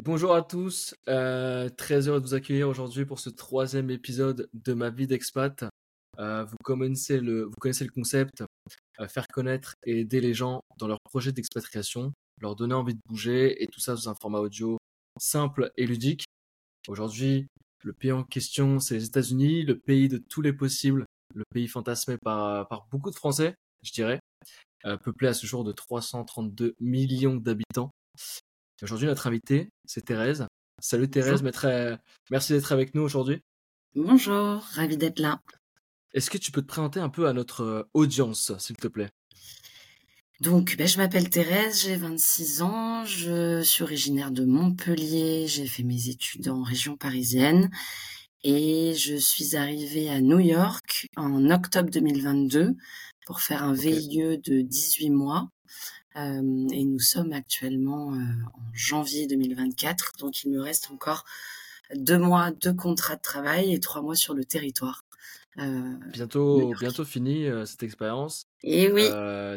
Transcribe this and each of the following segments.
Bonjour à tous, euh, très heureux de vous accueillir aujourd'hui pour ce troisième épisode de ma vie d'expat. Euh, vous, connaissez le, concept, euh, faire connaître et aider les gens dans leur projet d'expatriation, leur donner envie de bouger et tout ça sous un format audio simple et ludique. Aujourd'hui, le pays en question, c'est les États-Unis, le pays de tous les possibles, le pays fantasmé par, par beaucoup de Français, je dirais, peuplé à ce jour de 332 millions d'habitants. Aujourd'hui, notre invitée, c'est Thérèse. Salut Thérèse, merci d'être avec nous aujourd'hui. Bonjour, ravi d'être là. Est-ce que tu peux te présenter un peu à notre euh, audience, s'il te plaît? Donc, ben, je m'appelle Thérèse, j'ai 26 ans, je suis originaire de Montpellier, j'ai fait mes études en région parisienne et je suis arrivée à New York en octobre 2022 pour faire un VIE de 18 mois et nous sommes actuellement en janvier 2024, donc il me reste encore deux mois de contrat de travail et trois mois sur le territoire. bientôt, bientôt fini cette expérience. Et oui.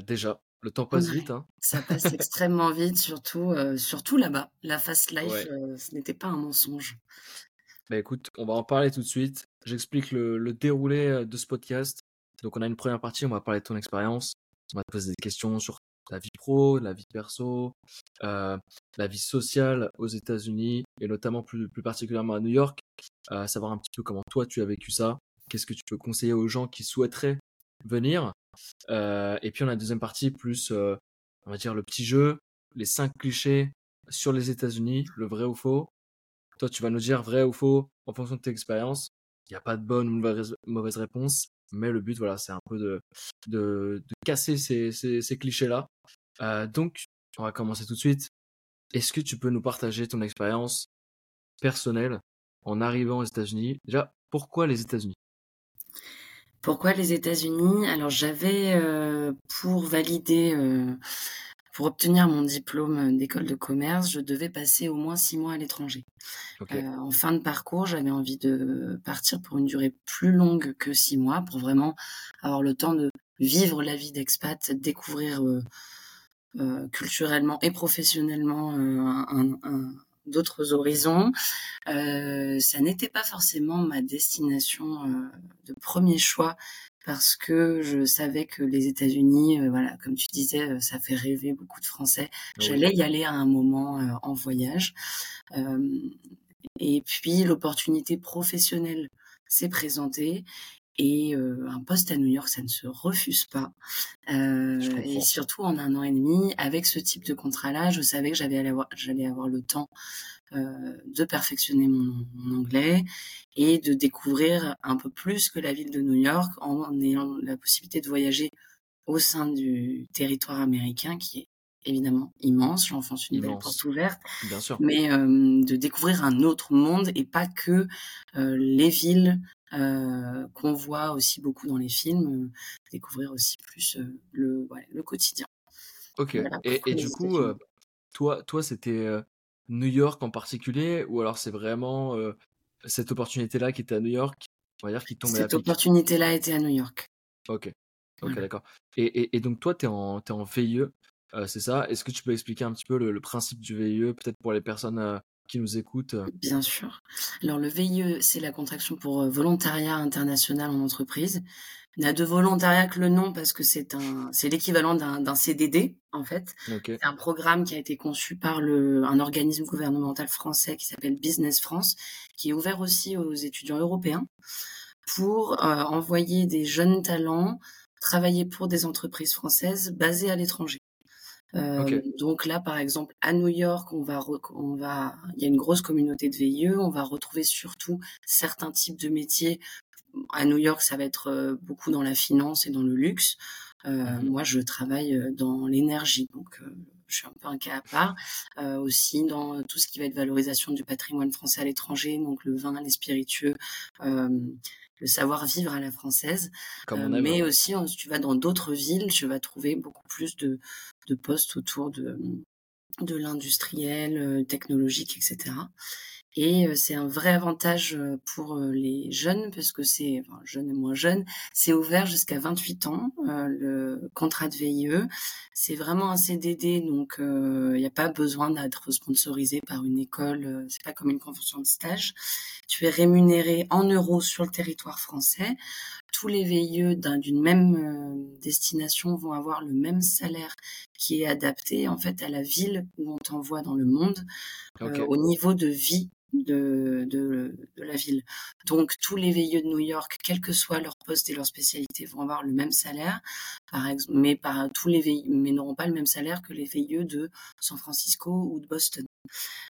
déjà, le temps passe vite. Hein. Ça passe extrêmement vite, surtout, surtout là-bas. La fast life, ce n'était pas un mensonge. Bah écoute, on va en parler tout de suite. J'explique le, le, déroulé de ce podcast. Donc on a une première partie, on va parler de ton expérience. On va te poser des questions sur la vie pro, la vie perso, euh, la vie sociale aux États-Unis et notamment plus, plus particulièrement à New York, euh, savoir un petit peu comment toi tu as vécu ça, qu'est-ce que tu peux conseiller aux gens qui souhaiteraient venir. Euh, et puis on a la deuxième partie plus, on va dire le petit jeu, les cinq clichés sur les États-Unis, le vrai ou faux. Toi tu vas nous dire vrai ou faux en fonction de tes expériences. Il n'y a pas de bonne ou mauvaise réponse. Mais le but, voilà, c'est un peu de, de, casser ces clichés-là. Euh, donc, on va commencer tout de suite. Est-ce que tu peux nous partager ton expérience personnelle en arrivant aux États-Unis? Déjà, pourquoi les États-Unis? Pourquoi les États-Unis? Alors, j'avais euh, pour valider euh, pour obtenir mon diplôme d'école de commerce, je devais passer au moins six mois à l'étranger. Euh, en fin de parcours, j'avais envie de partir pour une durée plus longue que six mois, pour vraiment avoir le temps de vivre la vie d'expat, découvrir euh, euh, culturellement et professionnellement d'autres horizons. ça n'était pas forcément ma destination de premier choix parce que je savais que les États-Unis, euh, voilà, comme tu disais, euh, ça fait rêver beaucoup de Français. J'allais y aller à un moment euh, en voyage. et puis l'opportunité professionnelle s'est présentée et un poste à New York, ça ne se refuse pas. et surtout en un an et demi, avec ce type de contrat-là, je savais que avoir, j'allais avoir le temps de perfectionner mon, anglais et de découvrir un peu plus que la ville de New York en ayant la possibilité de voyager au sein du territoire américain qui est évidemment immense, j'enfonce une belle porte ouverte, Bien sûr. mais de découvrir un autre monde et pas que les villes qu'on voit aussi beaucoup dans les films, découvrir aussi plus le, le quotidien. Ok, et, et, du coup, toi, toi c'était New York en particulier ou alors c'est vraiment cette opportunité-là qui était à New York, on va dire, qui tombait Cette opportunité-là était à New York. Ok, ok, d'accord. Et, et, donc toi, tu es en, es en VIE, c'est ça? Est-ce que tu peux expliquer un petit peu le, principe du VIE, peut-être pour les personnes qui nous écoutent? Bien sûr. Alors le VIE, c'est la contraction pour volontariat international en entreprise. Il n'a de volontariat que le nom parce que c'est un, c'est l'équivalent d'un CDD en fait. C'est un programme qui a été conçu par le, un organisme gouvernemental français qui s'appelle Business France, qui est ouvert aussi aux étudiants européens pour euh, envoyer des jeunes talents travailler pour des entreprises françaises basées à l'étranger. Euh, donc là, par exemple, à New York, on va, on va, il y a une grosse communauté de VIE. On va retrouver surtout certains types de métiers à New York, ça va être euh, beaucoup dans la finance et dans le luxe. Euh, mmh moi, je travaille euh, dans l'énergie, donc je suis un peu un cas à part. aussi dans tout ce qui va être valorisation du patrimoine français à l'étranger, donc le vin, les spiritueux, le savoir-vivre à la française. mais aussi, si tu vas dans d'autres villes, tu vas trouver beaucoup plus de, de postes autour de, de l'industriel, technologique, etc. Et c'est un vrai avantage pour les jeunes, parce que c'est, enfin, jeunes et moins jeunes, c'est ouvert jusqu'à 28 ans, le contrat de VIE. C'est vraiment un CDD, donc il n'y a pas besoin d'être sponsorisé par une école, c'est pas comme une convention de stage. Tu es rémunéré en euros sur le territoire français. Tous les VIE d'une même destination vont avoir le même salaire qui est adapté en fait à la ville où on t'envoie dans le monde, au niveau de vie de, de, la ville. Donc tous les veilleux de New York, quel que soit leur poste et leur spécialité, vont avoir le même salaire, par exemple, mais par tous les veilleux, mais n'auront pas le même salaire que les veilleux de San Francisco ou de Boston.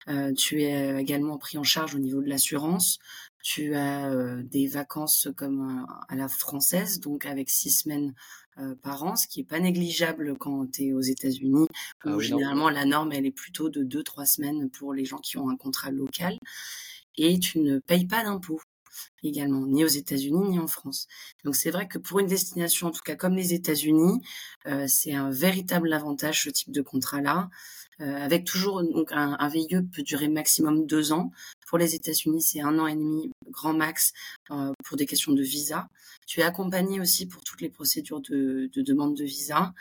Euh, tu es également pris en charge au niveau de l'assurance. Tu as euh, des vacances comme euh, à la française, donc avec six semaines euh, par an, ce qui est pas négligeable quand tu es aux États-Unis, ah généralement la norme elle est plutôt de 2-3 semaines pour les gens qui ont un contrat local. Et tu ne payes pas d'impôts également, ni aux États-Unis ni en France. Donc c'est vrai que pour une destination, en tout cas comme les États-Unis, euh, c'est un véritable avantage ce type de contrat-là. Euh, avec toujours donc un, un VIE peut durer maximum deux ans. Pour les États-Unis, c'est un an et demi grand max euh, pour des questions de visa. Tu es accompagné aussi pour toutes les procédures de, de demande de visa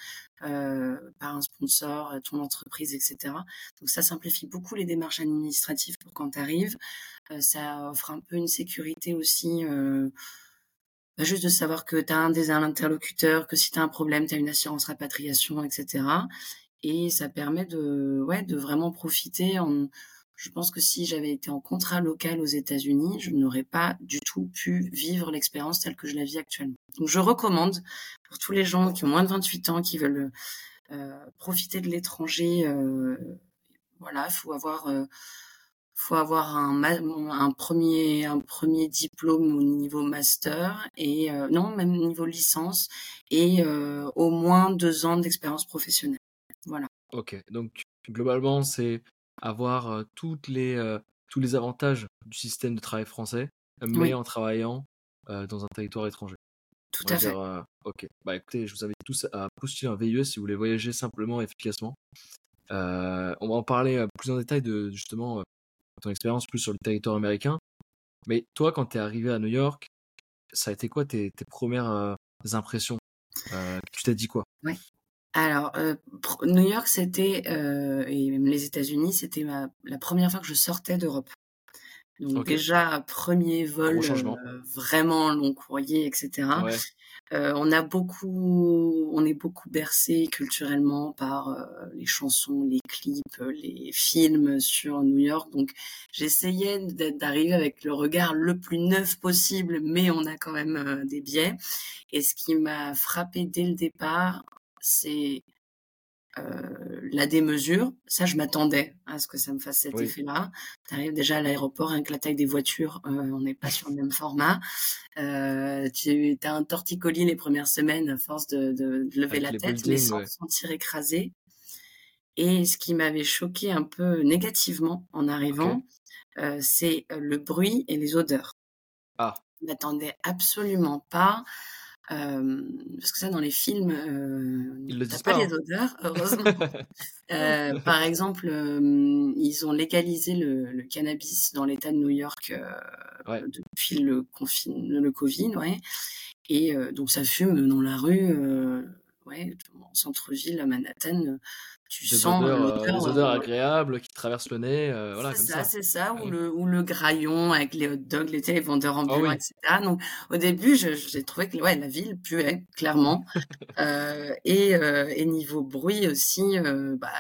par un sponsor, ton entreprise, etc. Donc ça simplifie beaucoup les démarches administratives pour quand tu arrives. Ça offre un peu une sécurité aussi. Euh, bah, juste de savoir que tu as un des interlocuteurs, que si tu as un problème, tu as une assurance rapatriation, etc. Et ça permet de, ouais, de vraiment profiter. En... Je pense que si j'avais été en contrat local aux États-Unis, je n'aurais pas du tout pu vivre l'expérience telle que je la vis actuellement. Donc je recommande pour tous les gens qui ont moins de 28 ans, qui veulent euh, profiter de l'étranger, euh, voilà, faut avoir euh, faut avoir un, un premier un premier diplôme au niveau master et euh, non même niveau licence et euh, au moins deux ans d'expérience professionnelle. Voilà. Ok, donc globalement, c'est avoir euh, toutes les, tous les avantages du système de travail français, mais en travaillant dans un territoire étranger. Tout à fait. ok, bah écoutez, je vous invite tous à postuler un VIE si vous voulez voyager simplement et efficacement. on va en parler plus en détail de justement ton expérience plus sur le territoire américain. Mais toi, quand tu es arrivé à New York, ça a été quoi tes, tes premières impressions? Tu t'es dit quoi? Oui. Alors, euh, New York, c'était, euh, et même les États-Unis, c'était la première fois que je sortais d'Europe. Donc déjà, premier vol euh, vraiment long courrier, etc. on a beaucoup, on est beaucoup bercé culturellement par les chansons, les clips, les films sur New York. Donc j'essayais d'arriver avec le regard le plus neuf possible, mais on a quand même des biais. Et ce qui m'a frappé dès le départ, c'est la démesure. Ça, je m'attendais à ce que ça me fasse cet effet-là. Tu arrives déjà à l'aéroport avec la taille des voitures, on n'est pas sur le même format. tu as un torticolis les premières semaines à force de, lever la tête, mais sans se sentir écrasé. Et ce qui m'avait choqué un peu négativement en arrivant, c'est le bruit et les odeurs. Ah. Je m'attendais absolument pas parce que ça, dans les films, euh, ils le pas, les hein. odeurs, heureusement. euh, par exemple, ils ont légalisé le, le cannabis dans l'État de New York euh, depuis le, confin le Covid, ouais. Et donc ça fume dans la rue, ouais, en centre-ville à Manhattan tu des sens odeurs, euh, des odeurs agréables qui traversent le nez, euh, voilà, c'est ça. C'est ça, ou, le, ou le graillon avec les hot dogs, les, les vendeurs ah ambulants, etc. Donc, au début, j'ai trouvé que ouais, la ville puait, clairement. euh, et, euh, et niveau bruit aussi, euh, bah,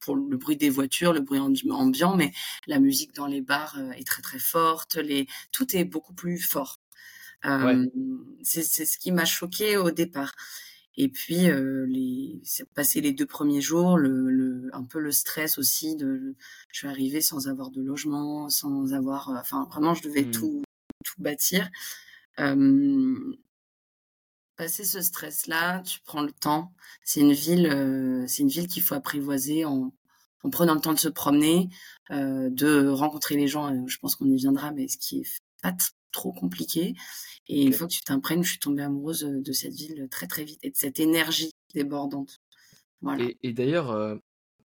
pour le bruit des voitures, le bruit ambiant, mais la musique dans les bars est très très forte, les... tout est beaucoup plus fort. Euh, C'est ce qui m'a choqué au départ. Et puis, euh, les, c'est passé les deux premiers jours, le, le, un peu le stress aussi de, je suis arrivée sans avoir de logement, sans avoir, euh, enfin, vraiment, je devais mmh. tout, tout bâtir. Euh, passer ce stress-là, tu prends le temps. C'est une ville, euh, c'est une ville qu'il faut apprivoiser en, en prenant le temps de se promener, euh, de rencontrer les gens. je pense qu'on y viendra, mais ce qui est pas trop compliqué. Et une fois que tu t'imprègnes, je suis tombée amoureuse de cette ville très très vite et de cette énergie débordante. Voilà. Et, d'ailleurs,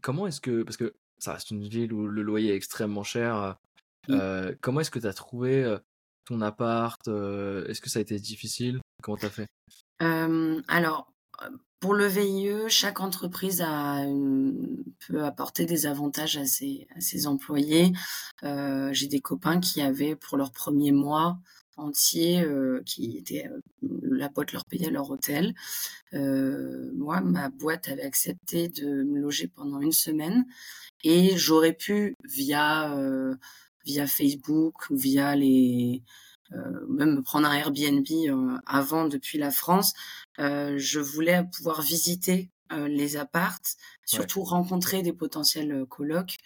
comment est-ce que, parce que ça reste une ville où le loyer est extrêmement cher, Mmh. comment est-ce que tu as trouvé ton appart Est-ce que ça a été difficile? Comment tu as fait? Alors, pour le VIE, chaque entreprise a peut apporter des avantages à ses, à ses employés. J'ai des copains qui avaient pour leur premier mois entier, qui était la boîte leur payait leur hôtel. moi, ma boîte avait accepté de me loger pendant une semaine et j'aurais pu via via Facebook ou via les euh, même prendre un Airbnb euh, avant depuis la France, euh, je voulais pouvoir visiter les appartes, surtout rencontrer des potentiels colocs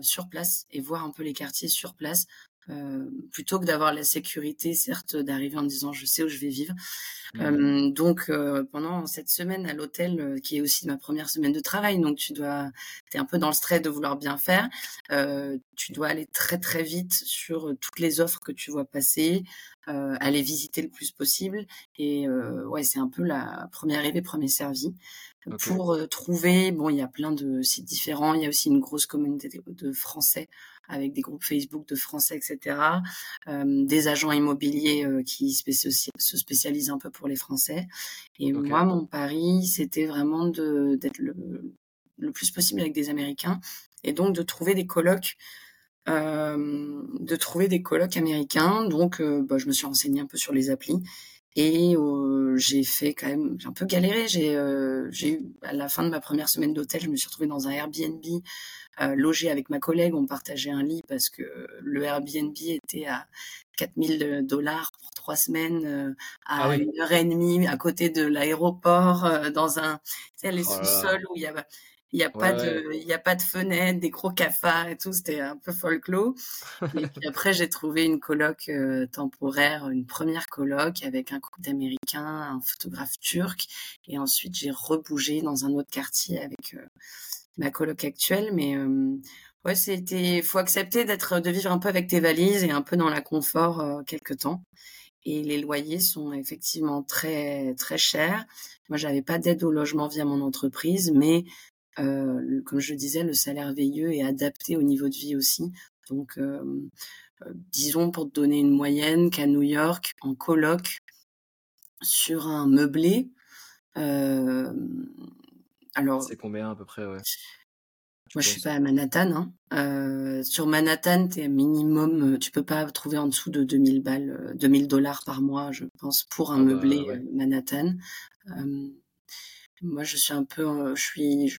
sur place et voir un peu les quartiers sur place euh, plutôt que d'avoir la sécurité, certes, d'arriver en disant je sais où je vais vivre. Mmh. Euh, donc euh, pendant cette semaine à l'hôtel, qui est aussi ma première semaine de travail, donc tu dois, es un peu dans le stress de vouloir bien faire. tu dois aller très très vite sur toutes les offres que tu vois passer, aller visiter le plus possible. Et ouais, c'est un peu la première arrivée, premier servi. Pour trouver, bon, il y a plein de sites différents. Il y a aussi une grosse communauté de Français avec des groupes Facebook de Français, etc. Des agents immobiliers qui se spécialisent un peu pour les Français. Et moi, mon pari, c'était vraiment d'être le, le, plus possible avec des Américains et donc de trouver des. Euh, de trouver des colocs américains. Donc, euh, bah, je me suis renseignée un peu sur les applis et euh, j'ai fait quand même, j'ai un peu galéré. J'ai, euh, j'ai eu à la fin de ma première semaine d'hôtel, je me suis retrouvée dans un Airbnb euh, logé avec ma collègue. On partageait un lit parce que le Airbnb était à 4000 dollars pour trois semaines, euh, à ah une heure et demie à côté de l'aéroport, euh, dans un, tu sais, les oh sous-sols où il y a il n'y a pas de il y a pas de fenêtre des gros cafards et tout c'était un peu folklore. Et puis après j'ai trouvé une coloc euh, temporaire une première coloc avec un couple d'américains un photographe turc. Et ensuite j'ai rebougé dans un autre quartier avec euh, ma coloc actuelle. Mais euh, ouais c'était faut accepter d'être de vivre un peu avec tes valises et un peu dans la confort euh, quelque temps. Et les loyers sont effectivement très très chers. Moi, j'avais pas d'aide au logement via mon entreprise, mais euh, comme je disais, le salaire veilleux est adapté au niveau de vie aussi. Donc, euh, euh, disons pour te donner une moyenne qu'à New York, en coloc, sur un meublé, alors. C'est combien à peu près, ouais. Moi, je suis pas à Manhattan. Hein. sur Manhattan, es minimum, tu peux pas trouver en dessous de 2000 balles, 2000 dollars par mois, je pense, pour un ah bah, meublé Manhattan. moi, je suis un peu, je suis,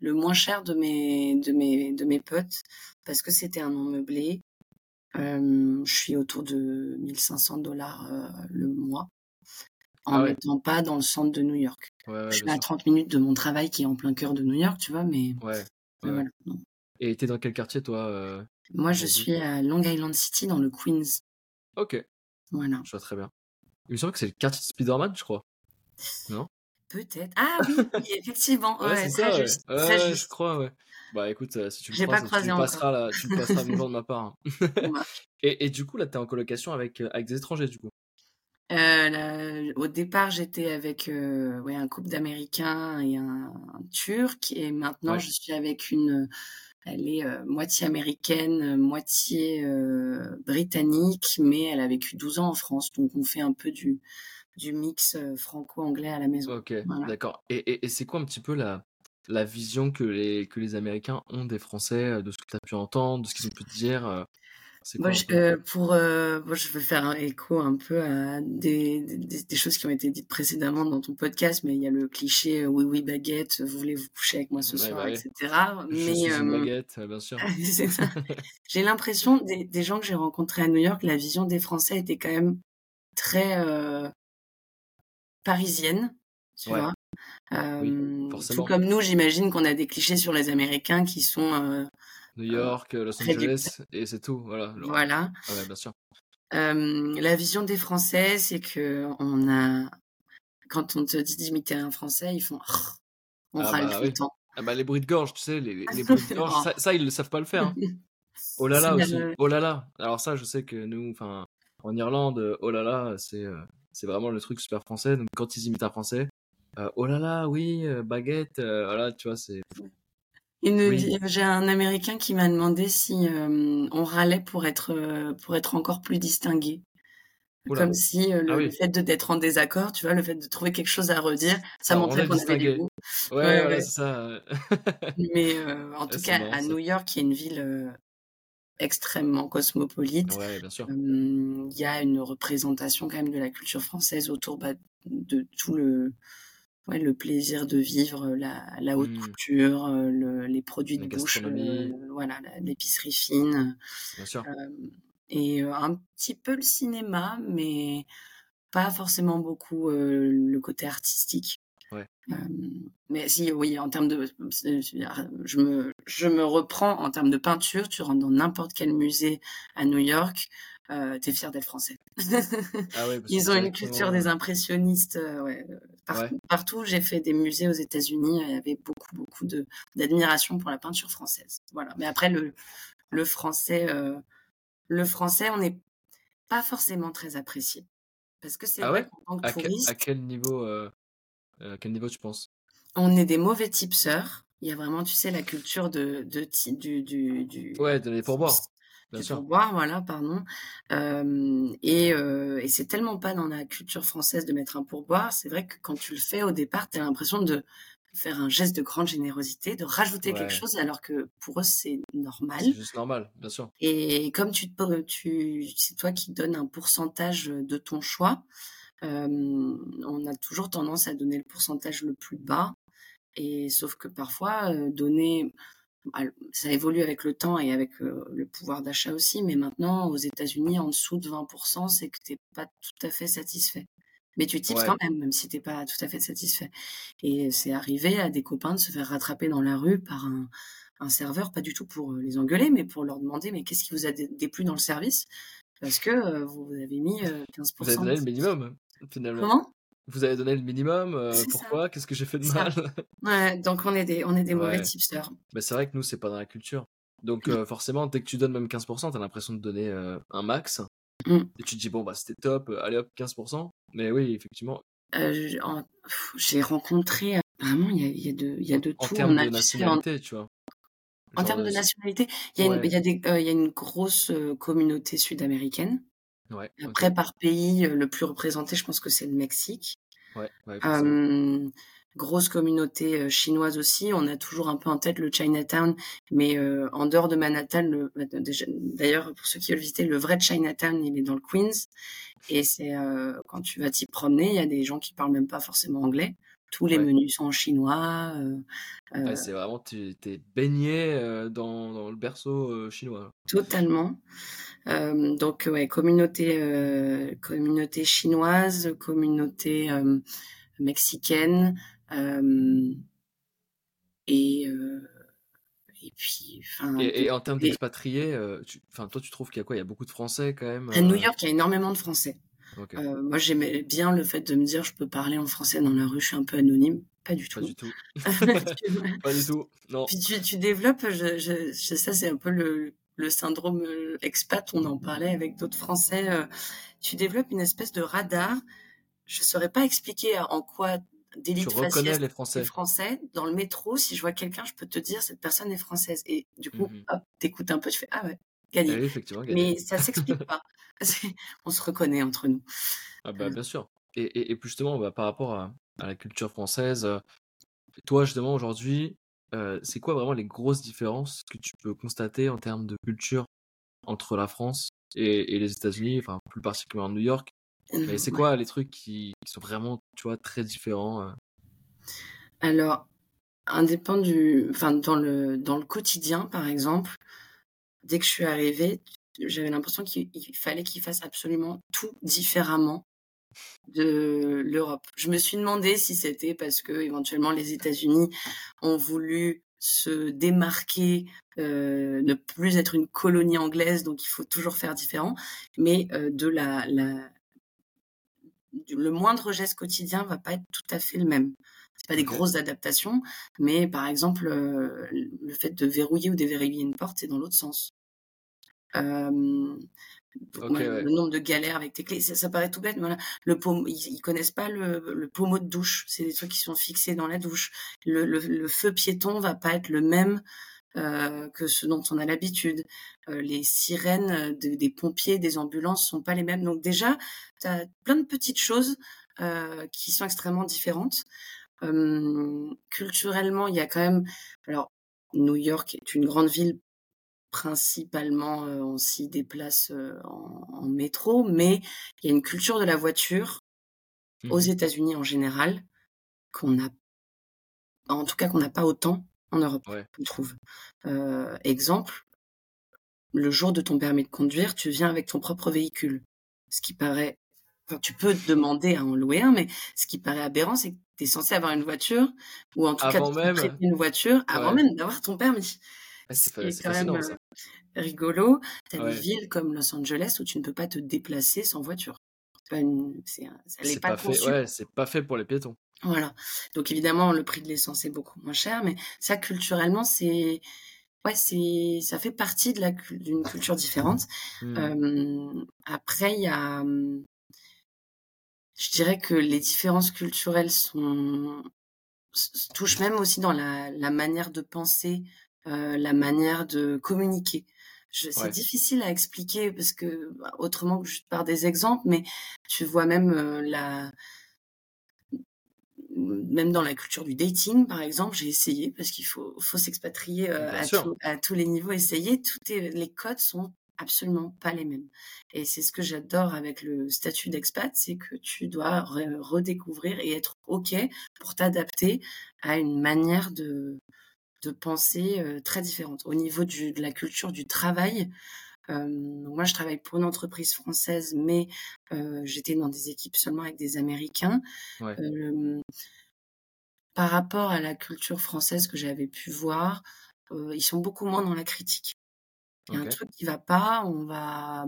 le moins cher de mes, de mes, de mes potes parce que c'était un nom meublé. Euh, je suis autour de 1500 dollars euh, le mois en ah n'étant pas dans le centre de New York. je suis à 30 minutes de mon travail qui est en plein cœur de New York, tu vois, mais. Ouais. Voilà, Et t'es dans quel quartier, toi euh, Moi, je suis à Long Island City, dans le Queens. Ok. Voilà. Je vois très bien. Il me semble que c'est le quartier de Spider-Man, je crois. Non? Peut-être. Ah oui, effectivement. Ouais, c'est ça, juste, je crois, ouais. Bah écoute, euh, si tu me croises, tu, passeras là, tu passeras de ma part. Hein. et, et, du coup, là, tu es en colocation avec, euh, avec des étrangers, du coup? Euh, Au départ, j'étais avec euh, ouais, un couple d'Américains et un, Turc. Et maintenant, je suis avec une... Elle est moitié américaine, moitié britannique, mais elle a vécu 12 ans en France. Donc, on fait un peu du du mix franco-anglais à la maison. Ok, d'accord. Et, et, c'est quoi un petit peu la, la vision que les, que les Américains ont des Français, de ce que tu as pu entendre, de ce qu'ils ont pu te dire moi, je, pour, je veux faire un écho un peu à des, des, choses qui ont été dites précédemment dans ton podcast, mais il y a le cliché oui oui baguette, vous voulez vous coucher avec moi ce soir, bah etc. Je mais suis une baguette, bien sûr. J'ai l'impression des, des gens que j'ai rencontrés à New York, la vision des Français était quand même très parisienne, tu vois? tout comme nous, j'imagine qu'on a des clichés sur les Américains qui sont New York, Los Angeles, et c'est tout. Voilà. Voilà. Ouais, bien sûr. la vision des Français, c'est que on a, quand on te dit d'imiter un Français, ils font, on ah râle bah tout le temps. Ah bah les bruits de gorge, tu sais, les, les bruits de gorge, ça, ça, ils ne savent pas le faire. Hein. Oh là là aussi. Oh là là. Alors ça, je sais que nous, enfin, en Irlande, oh là là, c'est c'est vraiment le truc super français. Donc quand ils imitent un français, euh, oh là là, oui, euh, baguette, euh, voilà, tu vois, c'est. J'ai un Américain qui m'a demandé si on râlait pour être pour être encore plus distingué. Comme si ah le, fait de d'être en désaccord, tu vois, le fait de trouver quelque chose à redire, ça montrait qu'on avait des goûts. Ouais, ouais, c'est ça. Mais en tout cas, à New York, qui est une ville extrêmement cosmopolite, il y a une représentation quand même de la culture française autour bah, de tout le ouais, le plaisir de vivre la, la haute mmh. couture, le, les produits de bouche, voilà, l'épicerie fine. Bien sûr et un petit peu le cinéma, mais pas forcément beaucoup le côté artistique. Ouais. mais si, oui, en termes de, je me, je me reprends en termes de peinture. Tu rentres dans n'importe quel musée à New York, euh, t'es fier d'être français. ah ouais, Ils ont une culture des impressionnistes. ouais, Partout, j'ai fait des musées aux États-Unis. Il y avait beaucoup, beaucoup de d'admiration pour la peinture française. Voilà. Mais après, le, le français le français, on n'est pas forcément très apprécié. Parce que c'est ah ouais? à, quel niveau, euh, euh, quel niveau tu penses? On est des mauvais tipseurs. Il y a vraiment, tu sais, la culture de, de du, du, du, Ouais, de les pourboires. Bien sûr. Pourboire, voilà, pardon. et, euh, et c'est tellement pas dans la culture française de mettre un pourboire. C'est vrai que quand tu le fais au départ, tu as l'impression de faire un geste de grande générosité, de rajouter quelque chose alors que pour eux c'est normal. C'est juste normal, bien sûr. Et comme tu, tu c'est toi qui donnes un pourcentage de ton choix, on a toujours tendance à donner le pourcentage le plus bas. Et sauf que parfois donner ça évolue avec le temps et avec le pouvoir d'achat aussi, mais maintenant aux États-Unis en dessous de 20%, c'est que tu n'es pas tout à fait satisfait. Mais tu tips quand même, même si t'es pas tout à fait satisfait. Et c'est arrivé à des copains de se faire rattraper dans la rue par un, un serveur, pas du tout pour euh, les engueuler, mais pour leur demander mais qu'est-ce qui vous a déplu dans le service? Parce que euh, vous avez mis 15%. Euh, vous avez donné le minimum, finalement. Comment? Vous avez donné le minimum, pourquoi? Qu'est-ce que j'ai fait de mal? Ouais, donc on est des, on est des mauvais tipsters. Mais c'est vrai que nous, c'est pas dans la culture. Donc mmh. forcément, dès que tu donnes même 15%, tu as l'impression de donner un max. Mmh. Et tu te dis, bon, bah, c'était top, allez hop, 15%. Mais oui, effectivement. Euh, j'ai rencontré, euh, vraiment, il y a, y a, de, y a de tout. En termes de nationalité, tu vois. En termes de nationalité, il y, a une, y, a des, euh, y a une grosse communauté sud-américaine. Ouais, Après, par pays, le plus représenté, je pense que c'est le Mexique. Ouais, ouais, grosse communauté chinoise aussi. On a toujours un peu en tête le Chinatown, mais en dehors de Manhattan, bah, d'ailleurs pour ceux qui veulent visiter, le vrai Chinatown, il est dans le Queens. Et c'est quand tu vas t'y promener, il y a des gens qui parlent même pas forcément anglais. Tous les menus sont en chinois. c'est vraiment, tu es baigné dans, dans, le berceau chinois. Totalement. Donc ouais, communauté, communauté chinoise, communauté mexicaine, et, et puis, enfin. Et, en termes d'expatriés, enfin, toi, tu trouves qu'il y a quoi? Il y a beaucoup de Français quand même À New York, il y a énormément de Français. moi, j'aimais bien le fait de me dire, je peux parler en français dans la rue, je suis un peu anonyme. Pas du tout. Pas du tout. pas du tout. Non. Puis tu, tu développes, je, je, ça c'est un peu le, le syndrome expat, on en parlait avec d'autres Français. tu développes une espèce de radar. Je saurais pas expliquer en quoi d'élite reconnais les Français. Français. Dans le métro, si je vois quelqu'un, je peux te dire cette personne est française. Et du coup, hop, t'écoutes un peu, tu fais ah ouais, gagné. Eh Mais ça s'explique pas. On se reconnaît entre nous. Ah bah bien sûr. Et, et, justement, bah, par rapport à, la culture française, euh, toi justement aujourd'hui, euh, c'est quoi vraiment les grosses différences que tu peux constater en termes de culture entre la France et, les États-Unis, enfin plus particulièrement New York? Et c'est quoi les trucs qui, sont vraiment, tu vois, très différents euh? Alors, indépendant du, enfin, dans le dans le quotidien, par exemple, dès que je suis arrivée, j'avais l'impression qu'il fallait qu'ils fassent absolument tout différemment de l'Europe. Je me suis demandé si c'était parce que éventuellement les États-Unis ont voulu se démarquer, euh, ne plus être une colonie anglaise, donc il faut toujours faire différent, mais euh, de la, la, le moindre geste quotidien va pas être tout à fait le même. C'est pas des grosses adaptations, mais par exemple, euh, le fait de verrouiller ou déverrouiller une porte, c'est dans l'autre sens. Euh, le nombre de galères avec tes clés, ça, paraît tout bête, mais voilà, le ils, connaissent pas le, le pommeau de douche. C'est des trucs qui sont fixés dans la douche. Le, le, feu piéton va pas être le même euh, que ce dont on a l'habitude. Euh, les sirènes des pompiers, des ambulances sont pas les mêmes. Donc déjà, tu as plein de petites choses euh, qui sont extrêmement différentes. culturellement, il y a quand même, alors New York est une grande ville principalement on s'y déplace en, métro, mais il y a une culture de la voiture aux mmh États-Unis en général qu'on a, en tout cas qu'on n'a pas autant en Europe, je trouve. exemple, le jour de ton permis de conduire, tu viens avec ton propre véhicule, ce qui paraît Enfin, tu peux demander à en louer un, mais ce qui paraît aberrant, c'est que tu es censé avoir une voiture, ou en tout cas, tu une voiture avant même d'avoir ton permis. C'est quand même euh, rigolo. Tu as des villes comme Los Angeles où tu ne peux pas te déplacer sans voiture. C'est pas, fait, ouais, c'est pas fait pour les piétons. Voilà. Donc évidemment, le prix de l'essence est beaucoup moins cher, mais ça, culturellement, c'est ouais, c'est ça fait partie de la d'une culture différente. Mmh. après, il y a je dirais que les différences culturelles sont touchent même aussi dans la, la manière de penser, la manière de communiquer. C'est difficile à expliquer parce que bah, autrement que juste par des exemples, mais tu vois même euh, la même dans la culture du dating, par exemple, j'ai essayé parce qu'il faut, faut s'expatrier euh, à, à, tous les niveaux, essayer. Tout les codes sont absolument pas les mêmes. Et c'est ce que j'adore avec le statut d'expat, c'est que tu dois redécouvrir et être OK pour t'adapter à une manière de, de penser euh, très différente. Au niveau du, de la culture du travail, euh, moi, je travaille pour une entreprise française, mais euh, j'étais dans des équipes seulement avec des Américains. par rapport à la culture française que j'avais pu voir, ils sont beaucoup moins dans la critique. Il y a un truc qui va pas, on va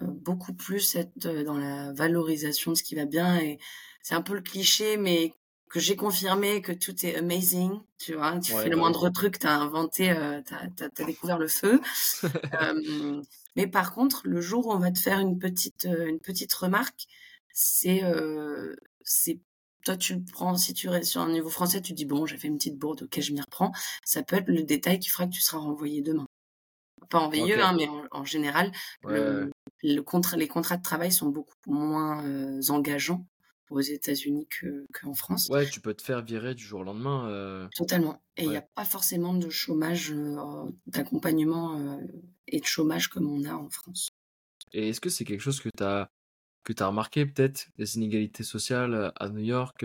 beaucoup plus être dans la valorisation de ce qui va bien et c'est un peu le cliché mais que j'ai confirmé que tout est amazing, tu vois, tu fais le bah moindre truc, tu as inventé, tu as, découvert le feu. mais par contre, le jour où on va te faire une petite, une petite remarque, c'est, c'est toi tu le prends si tu restes sur un niveau français, tu dis bon, j'ai fait une petite bourde, ok, je m'y reprends. Ça peut être le détail qui fera que tu seras renvoyé demain. Pas en veilleux, hein, mais en, général, le, les contrats de travail sont beaucoup moins euh, engageants aux États-Unis qu'en France. Ouais, tu peux te faire virer du jour au lendemain. Euh. Totalement. Et il n'y a pas forcément de chômage, euh, d'accompagnement et de chômage comme on a en France. Et est-ce que c'est quelque chose que tu as, que as remarqué peut-être, les inégalités sociales à New York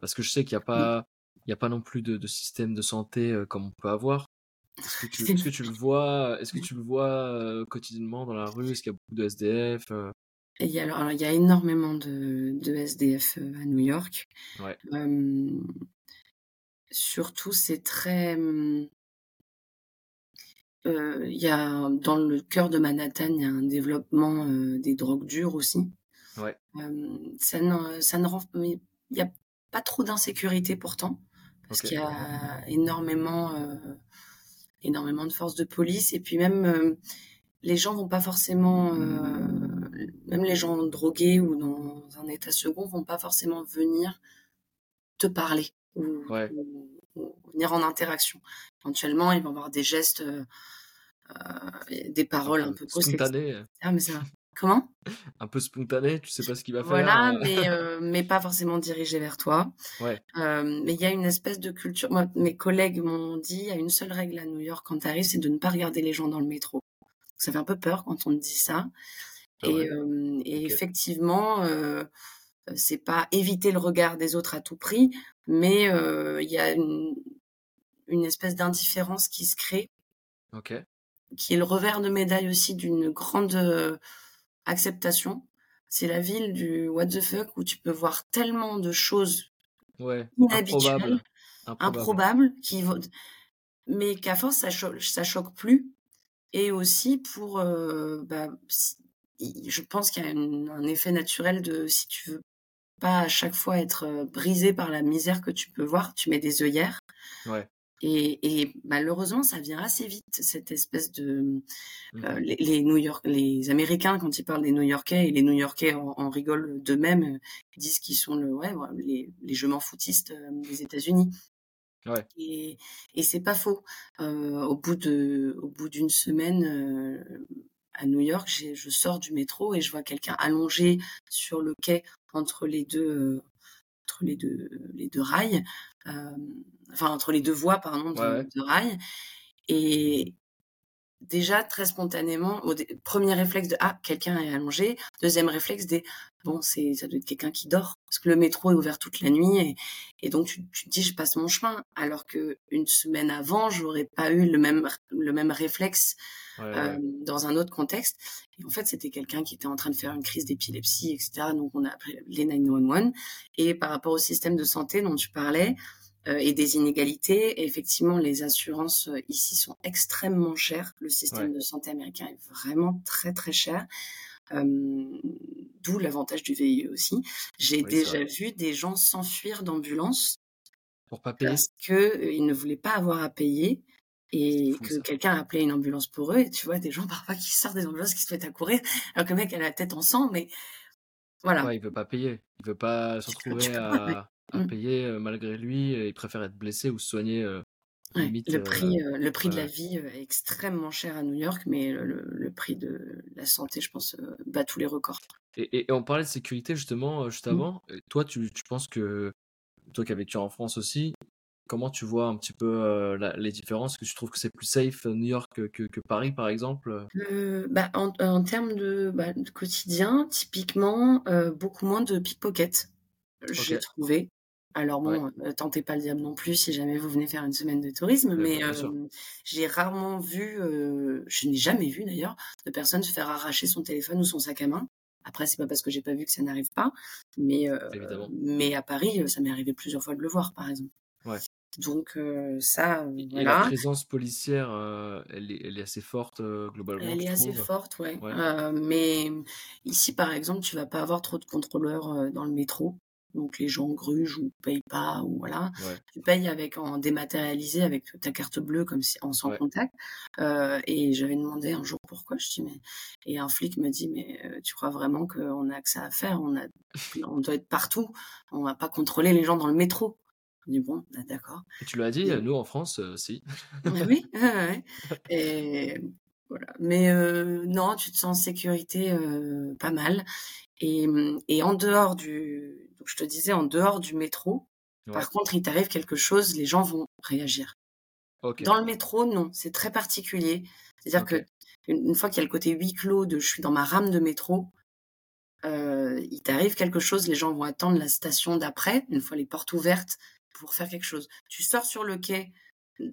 Parce que je sais qu'il n'y a, pas, il y a pas non plus de, de système de santé comme on peut avoir. Est-ce que, tu, le vois, est-ce que tu le vois euh, quotidiennement dans la rue? Est-ce qu'il y a beaucoup de SDF euh? il y, a, alors, il y a énormément de, de SDF euh, à New York. Ouais. surtout, c'est très. il y a, dans le cœur de Manhattan, il y a un développement des drogues dures aussi. Ouais. ça, ne, ça ne il n'y a pas trop d'insécurité pourtant, parce qu'il y a énormément énormément de forces de police et puis même euh, les gens vont pas forcément euh, même les gens drogués ou dans un état second vont pas forcément venir te parler ou, venir en interaction éventuellement ils vont avoir des gestes euh, des paroles un peu spontanées ah mais ça Comment? Un peu spontané, tu sais pas ce qu'il va faire. Voilà, mais, euh, mais pas forcément dirigé vers toi. Ouais. Euh, mais il y a une espèce de culture. Moi, mes collègues m'ont dit il y a une seule règle à New York quand tu arrives, c'est de ne pas regarder les gens dans le métro. Ça fait un peu peur quand on dit ça. Ah et, euh, et effectivement, euh, c'est pas éviter le regard des autres à tout prix, mais il y a une, une espèce d'indifférence qui se crée. Qui est le revers de médaille aussi d'une grande acceptation. C'est la ville du what the fuck où tu peux voir tellement de choses ouais, inhabituelles, improbables, qui mais qu'à force ça, choque, ça choque plus. Et aussi pour, euh, bah, je pense qu'il y a un effet naturel de si tu veux pas à chaque fois être euh, brisé par la misère que tu peux voir, tu mets des œillères. Ouais. Et, malheureusement, ça vient assez vite, cette espèce de... Mmh euh, les, New York, les Américains, quand ils parlent des New-Yorkais, et les New-Yorkais en, rigolent d'eux-mêmes, disent qu'ils sont le, ouais, les, les je m'en foutistes des États-Unis. Ouais. Et, et c'est pas faux. Euh, au bout de, au bout d'une semaine euh, à New York, je sors du métro et je vois quelqu'un allongé sur le quai entre les deux, entre les deux, les deux rails, euh, enfin entre les deux voies pardon de, rails. Et déjà très spontanément, au premier réflexe de ah quelqu'un est allongé, deuxième réflexe des bon c'est ça doit être quelqu'un qui dort. Parce que le métro est ouvert toute la nuit et, et donc tu, tu, te dis je passe mon chemin. Alors que une semaine avant j'aurais pas eu le même le même réflexe euh, dans un autre contexte. Et en fait c'était quelqu'un qui était en train de faire une crise d'épilepsie etc donc on a appelé les 911 et par rapport au système de santé dont tu parlais et des inégalités. effectivement, les assurances euh, ici sont extrêmement chères. Le système de santé américain est vraiment très très cher. D'où l'avantage du VIE aussi. J'ai déjà vu des gens s'enfuir d'ambulance pour pas payer. parce qu'ils ne voulaient pas avoir à payer et que quelqu'un a appelé une ambulance pour eux. Et tu vois des gens parfois qui sortent des ambulances qui se mettent à courir alors que le mec a la tête en sang, mais voilà. Ouais, il veut pas payer. Il veut pas se retrouver à, à mmh. payer malgré lui. il préfère être blessé ou se soigner. le prix, le prix de la vie est extrêmement cher à New York, mais le, prix de la santé, je pense, bat tous les records. Et, on parlait de sécurité justement juste mmh. avant. Toi, tu, tu, penses que toi qui as vécu en France aussi, comment tu vois un petit peu les différences? Que tu trouves que c'est plus safe New York que, que, Paris, par exemple bah, en, termes de, bah, de, quotidien, typiquement, beaucoup moins de pickpockets, j'ai trouvé. Alors bon, euh, tentez pas le diable non plus si jamais vous venez faire une semaine de tourisme, mais j'ai rarement vu, je n'ai jamais vu d'ailleurs, de personne se faire arracher son téléphone ou son sac à main. Après, c'est pas parce que j'ai pas vu que ça n'arrive pas, mais mais à Paris, ça m'est arrivé plusieurs fois de le voir, par exemple. Ouais. Donc ça, Et la présence policière, elle, est, elle, est, assez forte globalement. Elle est assez forte, ouais. mais ici, par exemple, tu vas pas avoir trop de contrôleurs dans le métro. Donc les gens grugent ou payent pas ou voilà. Tu payes avec en dématérialisé avec ta carte bleue comme si en sans contact. Euh, et j'avais demandé un jour pourquoi. Je dis mais et un flic me dit mais euh, tu crois vraiment qu'on a que ça à faire? On a on doit être partout. On va pas contrôler les gens dans le métro. Je dis bon bah, d'accord. Tu l'as dit nous en France euh, si. oui. et voilà. Mais non, tu te sens en sécurité pas mal. Et, et en dehors du, donc je te disais, en dehors du métro, par contre, il t'arrive quelque chose, les gens vont réagir. Dans le métro, non, c'est très particulier. C'est-à-dire que une, fois qu'il y a le côté huis clos de je suis dans ma rame de métro, euh, il t'arrive quelque chose, les gens vont attendre la station d'après, une fois les portes ouvertes, pour faire quelque chose. Tu sors sur le quai,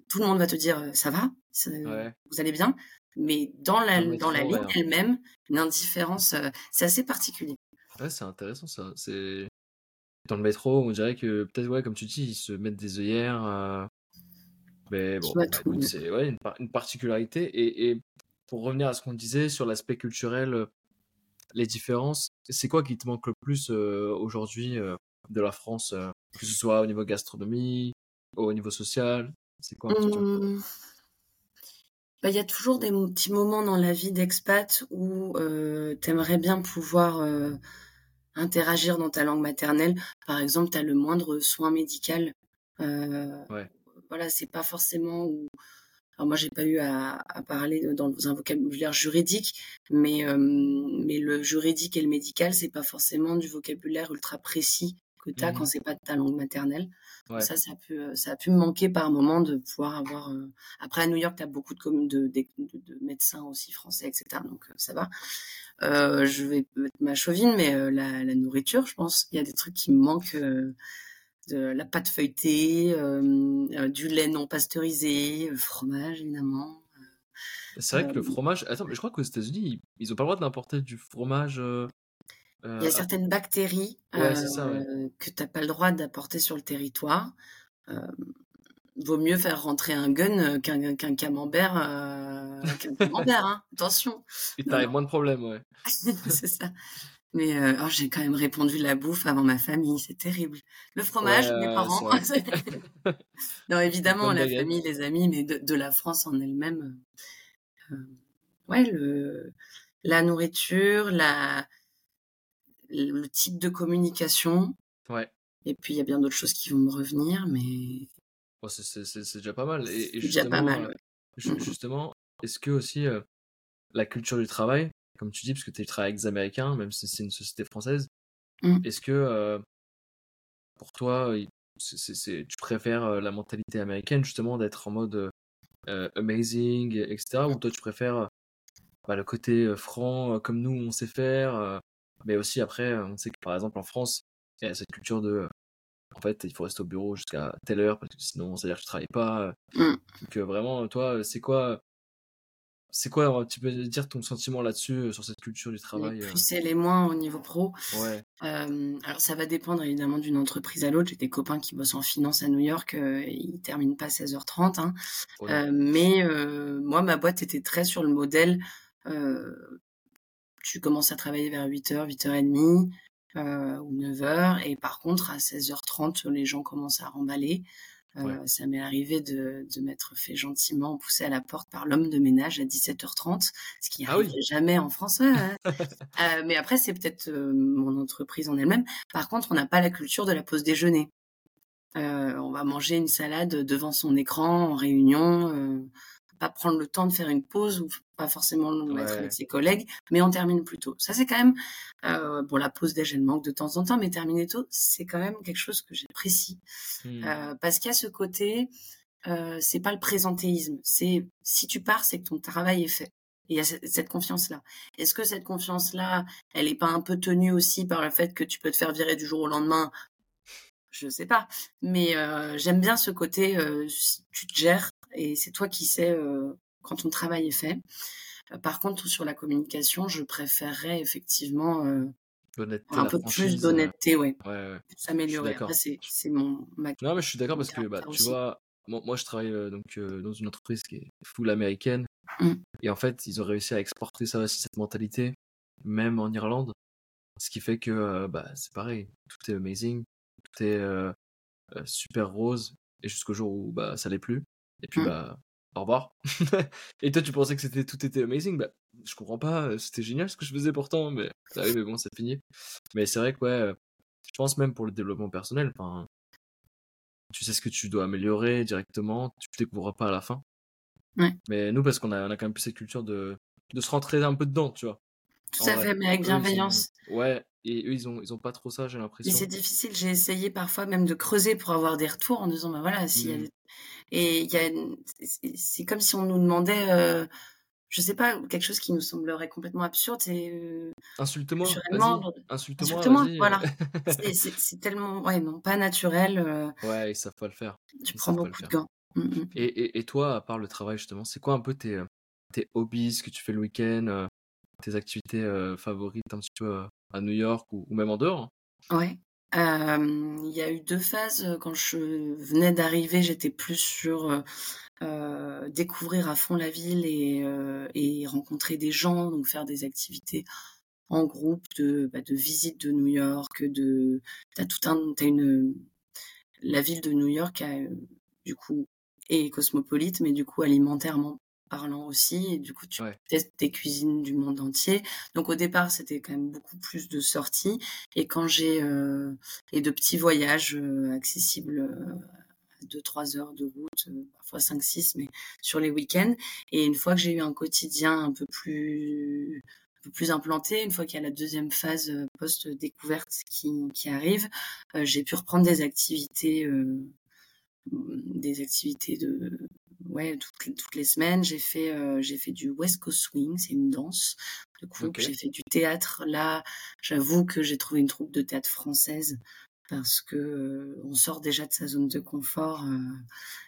tout le monde va te dire ça va, vous allez bien, mais dans la, dans la ligne elle-même, une indifférence, euh, c'est assez particulier. Ouais, c'est intéressant ça. C'est dans le métro, on dirait que peut-être, ouais, comme tu dis, ils se mettent des œillères. Euh, mais bon, bah, c'est ouais, une, particularité. Et, et, pour revenir à ce qu'on disait sur l'aspect culturel, euh, les différences, c'est quoi qui te manque le plus euh, aujourd'hui de la France, que ce soit au niveau gastronomie, au niveau social? C'est quoi mmh. Bah, Il y a toujours des petits moments dans la vie d'expat où tu aimerais bien pouvoir interagir dans ta langue maternelle. Par exemple, tu as le moindre soin médical. Euh, Voilà, c'est pas forcément où. Alors moi, j'ai pas eu à, parler dans un vocabulaire juridique, mais euh, mais le juridique et le médical, c'est pas forcément du vocabulaire ultra précis que tu as quand mmh c'est pas de ta langue maternelle. Ça, ça a, pu, ça a pu me manquer par moment de pouvoir avoir. Euh, après, à New York, tu as beaucoup de, de, de, de, médecins aussi français, etc. Donc, euh, ça va. Euh, je vais mettre ma chauvine, mais euh, la, la, nourriture, je pense, il y a des trucs qui me manquent. de la pâte feuilletée, du lait non pasteurisé, le fromage, évidemment. C'est vrai que le fromage. Attends, mais je crois qu'aux États-Unis, ils, ont pas le droit d'importer du fromage. Il y a certaines bactéries euh, que tu n'as pas le droit d'apporter sur le territoire. Euh, vaut mieux faire rentrer un gun euh, qu'un camembert. Euh, camembert, hein, attention. Et t'as moins de problèmes, ouais. c'est ça. Mais oh, j'ai quand même répondu la bouffe avant ma famille, c'est terrible. Le fromage, mes parents. non, évidemment, la famille, les amis, mais de, la France en elle-même. ouais, le, la nourriture, la, le type de communication. Ouais. Et puis, il y a bien d'autres choses qui vont me revenir, mais. c'est déjà pas mal. Et, c'est déjà pas mal, mmh Justement, est-ce que aussi la culture du travail, comme tu dis, parce que tu travailles avec des Américains, même si c'est une société française, mmh. est-ce que pour toi, tu préfères la mentalité américaine, justement, d'être en mode amazing, etc., ou toi tu préfères bah, le côté franc, comme nous on sait faire, mais aussi après, on sait que par exemple en France, il y a cette culture de en fait, il faut rester au bureau jusqu'à telle heure parce que sinon, ça veut dire que tu travailles pas. Mmh. Donc vraiment, toi, c'est quoi c'est quoi, tu peux dire ton sentiment là-dessus, sur cette culture du travail Les plus et les moins au niveau pro. Ouais. alors ça va dépendre évidemment d'une entreprise à l'autre. J'ai des copains qui bossent en finance à New York, ils terminent pas à 16h30. Hein. mais moi, ma boîte était très sur le modèle tu commences à travailler vers 8h, 8h30 euh, ou 9h. Et par contre, à 16h30, les gens commencent à remballer. Euh, ça m'est arrivé de, de m'être fait gentiment pousser à la porte par l'homme de ménage à 17h30, ce qui n'arrive ah jamais en France. euh, mais après, c'est peut-être mon entreprise en elle-même. Par contre, on n'a pas la culture de la pause déjeuner. On va manger une salade devant son écran en réunion pas prendre le temps de faire une pause ou pas forcément le mettre avec ses collègues, mais on termine plus tôt. Ça, c'est quand même, euh, bon, la pause déj, elle manque de temps en temps, mais terminer tôt, c'est quand même quelque chose que j'apprécie. Mmh. Euh, parce qu'il y a ce côté, euh, c'est pas le présentéisme. C'est, si tu pars, c'est que ton travail est fait. il y a cette, confiance-là. Est-ce que cette confiance-là, elle est pas un peu tenue aussi par le fait que tu peux te faire virer du jour au lendemain? Je sais pas. Mais euh, j'aime bien ce côté, euh, tu te gères et c'est toi qui sais quand ton travail est fait. par contre, sur la communication, je préférerais effectivement un peu plus d'honnêteté, ouais. ouais, S'améliorer. C'est mon Non, mais je suis d'accord parce que bah, tu vois, moi, je travaille donc dans une entreprise qui est full américaine mmh. et en fait, ils ont réussi à exporter ça aussi cette mentalité, même en Irlande. Ce qui fait que bah, c'est pareil, tout est amazing, tout est super rose et jusqu'au jour où bah ça l'est plus et puis mmh. bah au revoir et toi tu pensais que c'était tout était amazing? Bah je comprends pas c'était génial ce que je faisais pourtant mais ça mais bon c'est fini mais c'est vrai que ouais je pense même pour le développement personnel enfin tu sais ce que tu dois améliorer directement tu découvres pas à la fin mais nous parce qu'on a, on a quand même plus cette culture de de se rentrer un peu dedans tu vois tout à fait, mais avec bienveillance. Ouais, et eux, ils ont, ils ont pas trop ça, j'ai l'impression. Mais c'est difficile. J'ai essayé parfois même de creuser pour avoir des retours en disant, bah voilà, si mmh. Et il y a, c'est comme si on nous demandait, euh, je sais pas, quelque chose qui nous semblerait complètement absurde. C'est euh, insulte-moi, insulte-moi, voilà. c'est tellement, ouais, non, pas naturel. Euh. Ouais, ça faut le faire. Tu prends beaucoup de gants. Mmh, mmh. Et, et, et, toi, à part le travail justement, c'est quoi un peu tes, tes hobbies, ce que tu fais le week-end tes activités favorites un petit peu à New York ou, même en dehors? Ouais. Il y a eu deux phases. Quand je venais d'arriver, j'étais plus sur découvrir à fond la ville et, rencontrer des gens, donc faire des activités en groupe de, bah, de visite de New York, de t'as tout un, t'as une la ville de New York du coup est cosmopolite, mais du coup alimentairement parlant aussi. Et du coup, tu testes des cuisines du monde entier. Donc au départ, c'était quand même beaucoup plus de sorties. Et quand j'ai euh, et de petits voyages euh, accessibles euh, de 3 heures de route, euh, parfois 5 6 mais sur les week-ends. Et une fois que j'ai eu un quotidien un peu plus un peu plus implanté, une fois qu'il y a la deuxième phase post-découverte qui, qui arrive, j'ai pu reprendre des activités des activités de ouais, toutes, toutes les semaines, j'ai fait, euh, j'ai fait du West Coast Swing, c'est une danse de couple. J'ai fait du théâtre. Là, j'avoue que j'ai trouvé une troupe de théâtre française parce que euh, on sort déjà de sa zone de confort. Euh,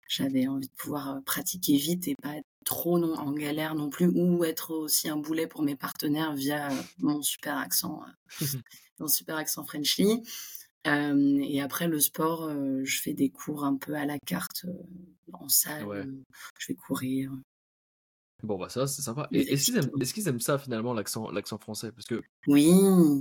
j'avais envie de pouvoir pratiquer vite et pas être trop non, en galère non plus, ou être aussi un boulet pour mes partenaires via mon super accent, mon super accent Et après le sport, je fais des cours un peu à la carte en salle. Je vais courir. Bon, bah, ça, c'est sympa. Et est-ce qu'ils aiment ça finalement l'accent l'accent français? Parce que Oui,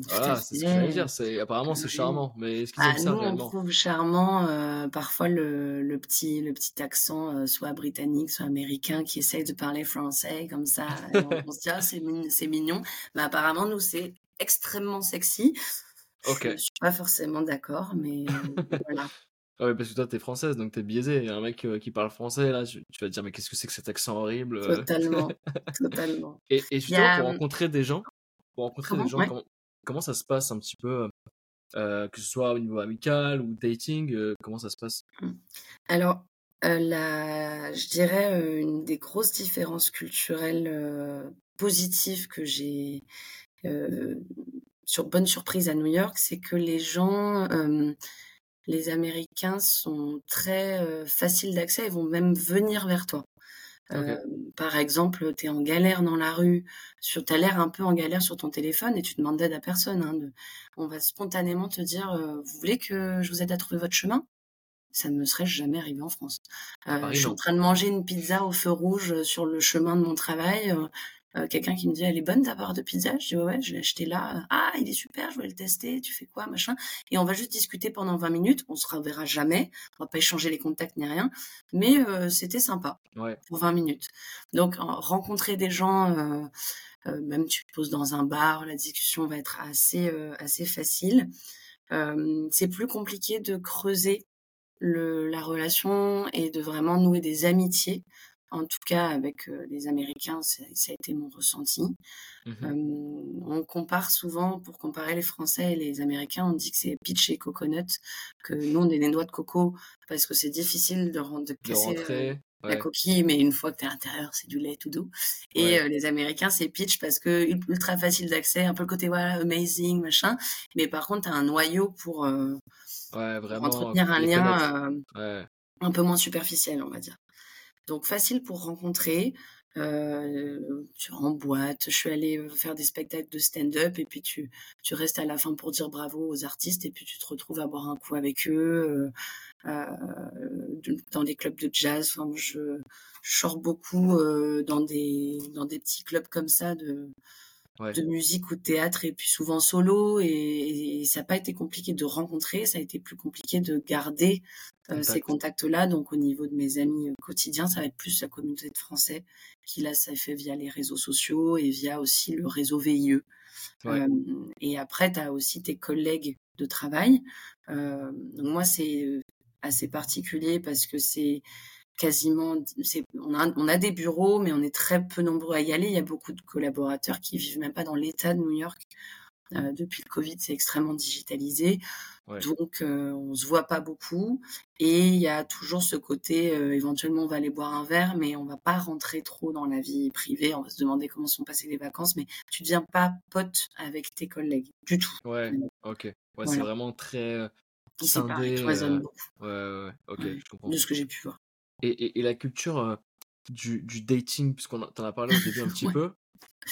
voilà, c'est ce que j'allais dire, c'est apparemment c'est Oui. charmant, mais est-ce qu'ils Bah, aiment nous, ça on réellement? trouve charmant, parfois le le petit le petit accent, soit britannique, soit américain qui essaye de parler français comme ça et on on se dit: «Ah c'est c'est mignon». Mais apparemment nous, c'est extrêmement sexy. Je OK. suis pas forcément d'accord, mais voilà. Ah ouais, parce que toi, tu es française, donc tu es biaisée. Un mec, heu, qui parle français là, tu tu vas te dire: «Mais qu'est-ce que c'est que cet accent horrible, heu?» Totalement, totalement. et et justement a, pour rencontrer des gens pour rencontrer des comment? gens, Ouais. comment comment ça se passe un petit peu, heu, que ce soit au niveau amical ou dating, comment ça se passe? Mmh. Alors, la je dirais, une des grosses différences culturelles, positives que j'ai, sur bonne surprise à New York, c'est que les gens, hem, les Américains sont très, heu, faciles d'accès. Ils vont même venir vers toi. OK. par exemple, tu es en galère dans la rue, sur tu as l'air un peu en galère sur ton téléphone et tu demandes d'aide à personne, hein, de on va spontanément te dire, «Vous voulez que je vous aide à trouver votre chemin?» Ça ne me serait jamais arrivé en France. Je suis en train de manger une pizza au feu rouge, sur le chemin de mon travail, heu, quelqu'un qui me dit: «Elle est bonne ta part de pizza?» je dis: «Ouais, ouais, je l'ai acheté là». «Ah, il est super, je voulais le tester, tu fais quoi?» machin? Et on va juste discuter pendant 20 minutes. On se reverra jamais, on va pas échanger les contacts ni rien, mais heu, c'était sympa Ouais. pour 20 minutes. Donc en rencontrer des gens, même tu te poses dans un bar, la discussion va être assez, assez facile. C'est plus compliqué de creuser le la relation et de vraiment nouer des amitiés. En tout cas avec, heu, les Américains, ça a été mon ressenti. Mmh on compare souvent pour comparer les Français et les Américains, on dit que c'est peach et coconut, que nous on est des noix de coco parce que c'est difficile de ren de De casser, rentrer, la ouais. coquille, mais une fois que tu es à l'intérieur, c'est du lait tout doux et Ouais. heu, les Américains, c'est peach parce que ul ultra facile d'accès, un peu le côté voilà amazing machin, mais par contre tu as un noyau pour, Ouais, entretenir un lien, un peu moins superficiel, on va dire. Donc facile pour rencontrer, heu, tu en boîte, je suis allée, faire des spectacles de stand-up et puis tu tu restes à la fin pour dire bravo aux artistes et puis tu te retrouves à boire un coup avec eux, heu, de dans des clubs de jazz. Enfin je sors beaucoup, dans des dans des petits clubs comme ça de Ouais. de musique ou de théâtre et puis souvent solo et et ça a pas été compliqué de rencontrer, ça a été plus compliqué de garder, heu, ces Contact. contacts-là. Donc au niveau de mes amis, heu, quotidiens, ça va être plus la communauté de Français qui là, ça fait via les réseaux sociaux et via aussi le réseau VIE. Ouais. Hem et après tu as aussi tes collègues de travail. Hem, moi c'est, assez particulier parce que c'est quasiment on a on a des bureaux, mais on est très peu nombreux à y aller. Il y a beaucoup de collaborateurs qui vivent même pas dans l'État de New York. Heu, depuis le covid, c'est extrêmement digitalisé, Ouais. donc heu, on se voit pas beaucoup et il y a toujours ce côté, heu, éventuellement on va aller boire un verre, mais on va pas rentrer trop dans la vie privée. On va se demander comment sont passées les vacances, mais tu deviens pas pote avec tes collègues, du tout. Ouais, OK. Ouais, c'est vraiment très, cloisonnent heu, beaucoup. ouais, ouais, ouais, OK, Ouais, je comprends de ce que j'ai pu voir. Et et et la culture, du du dating, puisqu'on en tu en as parlé au début un petit Ouais. peu,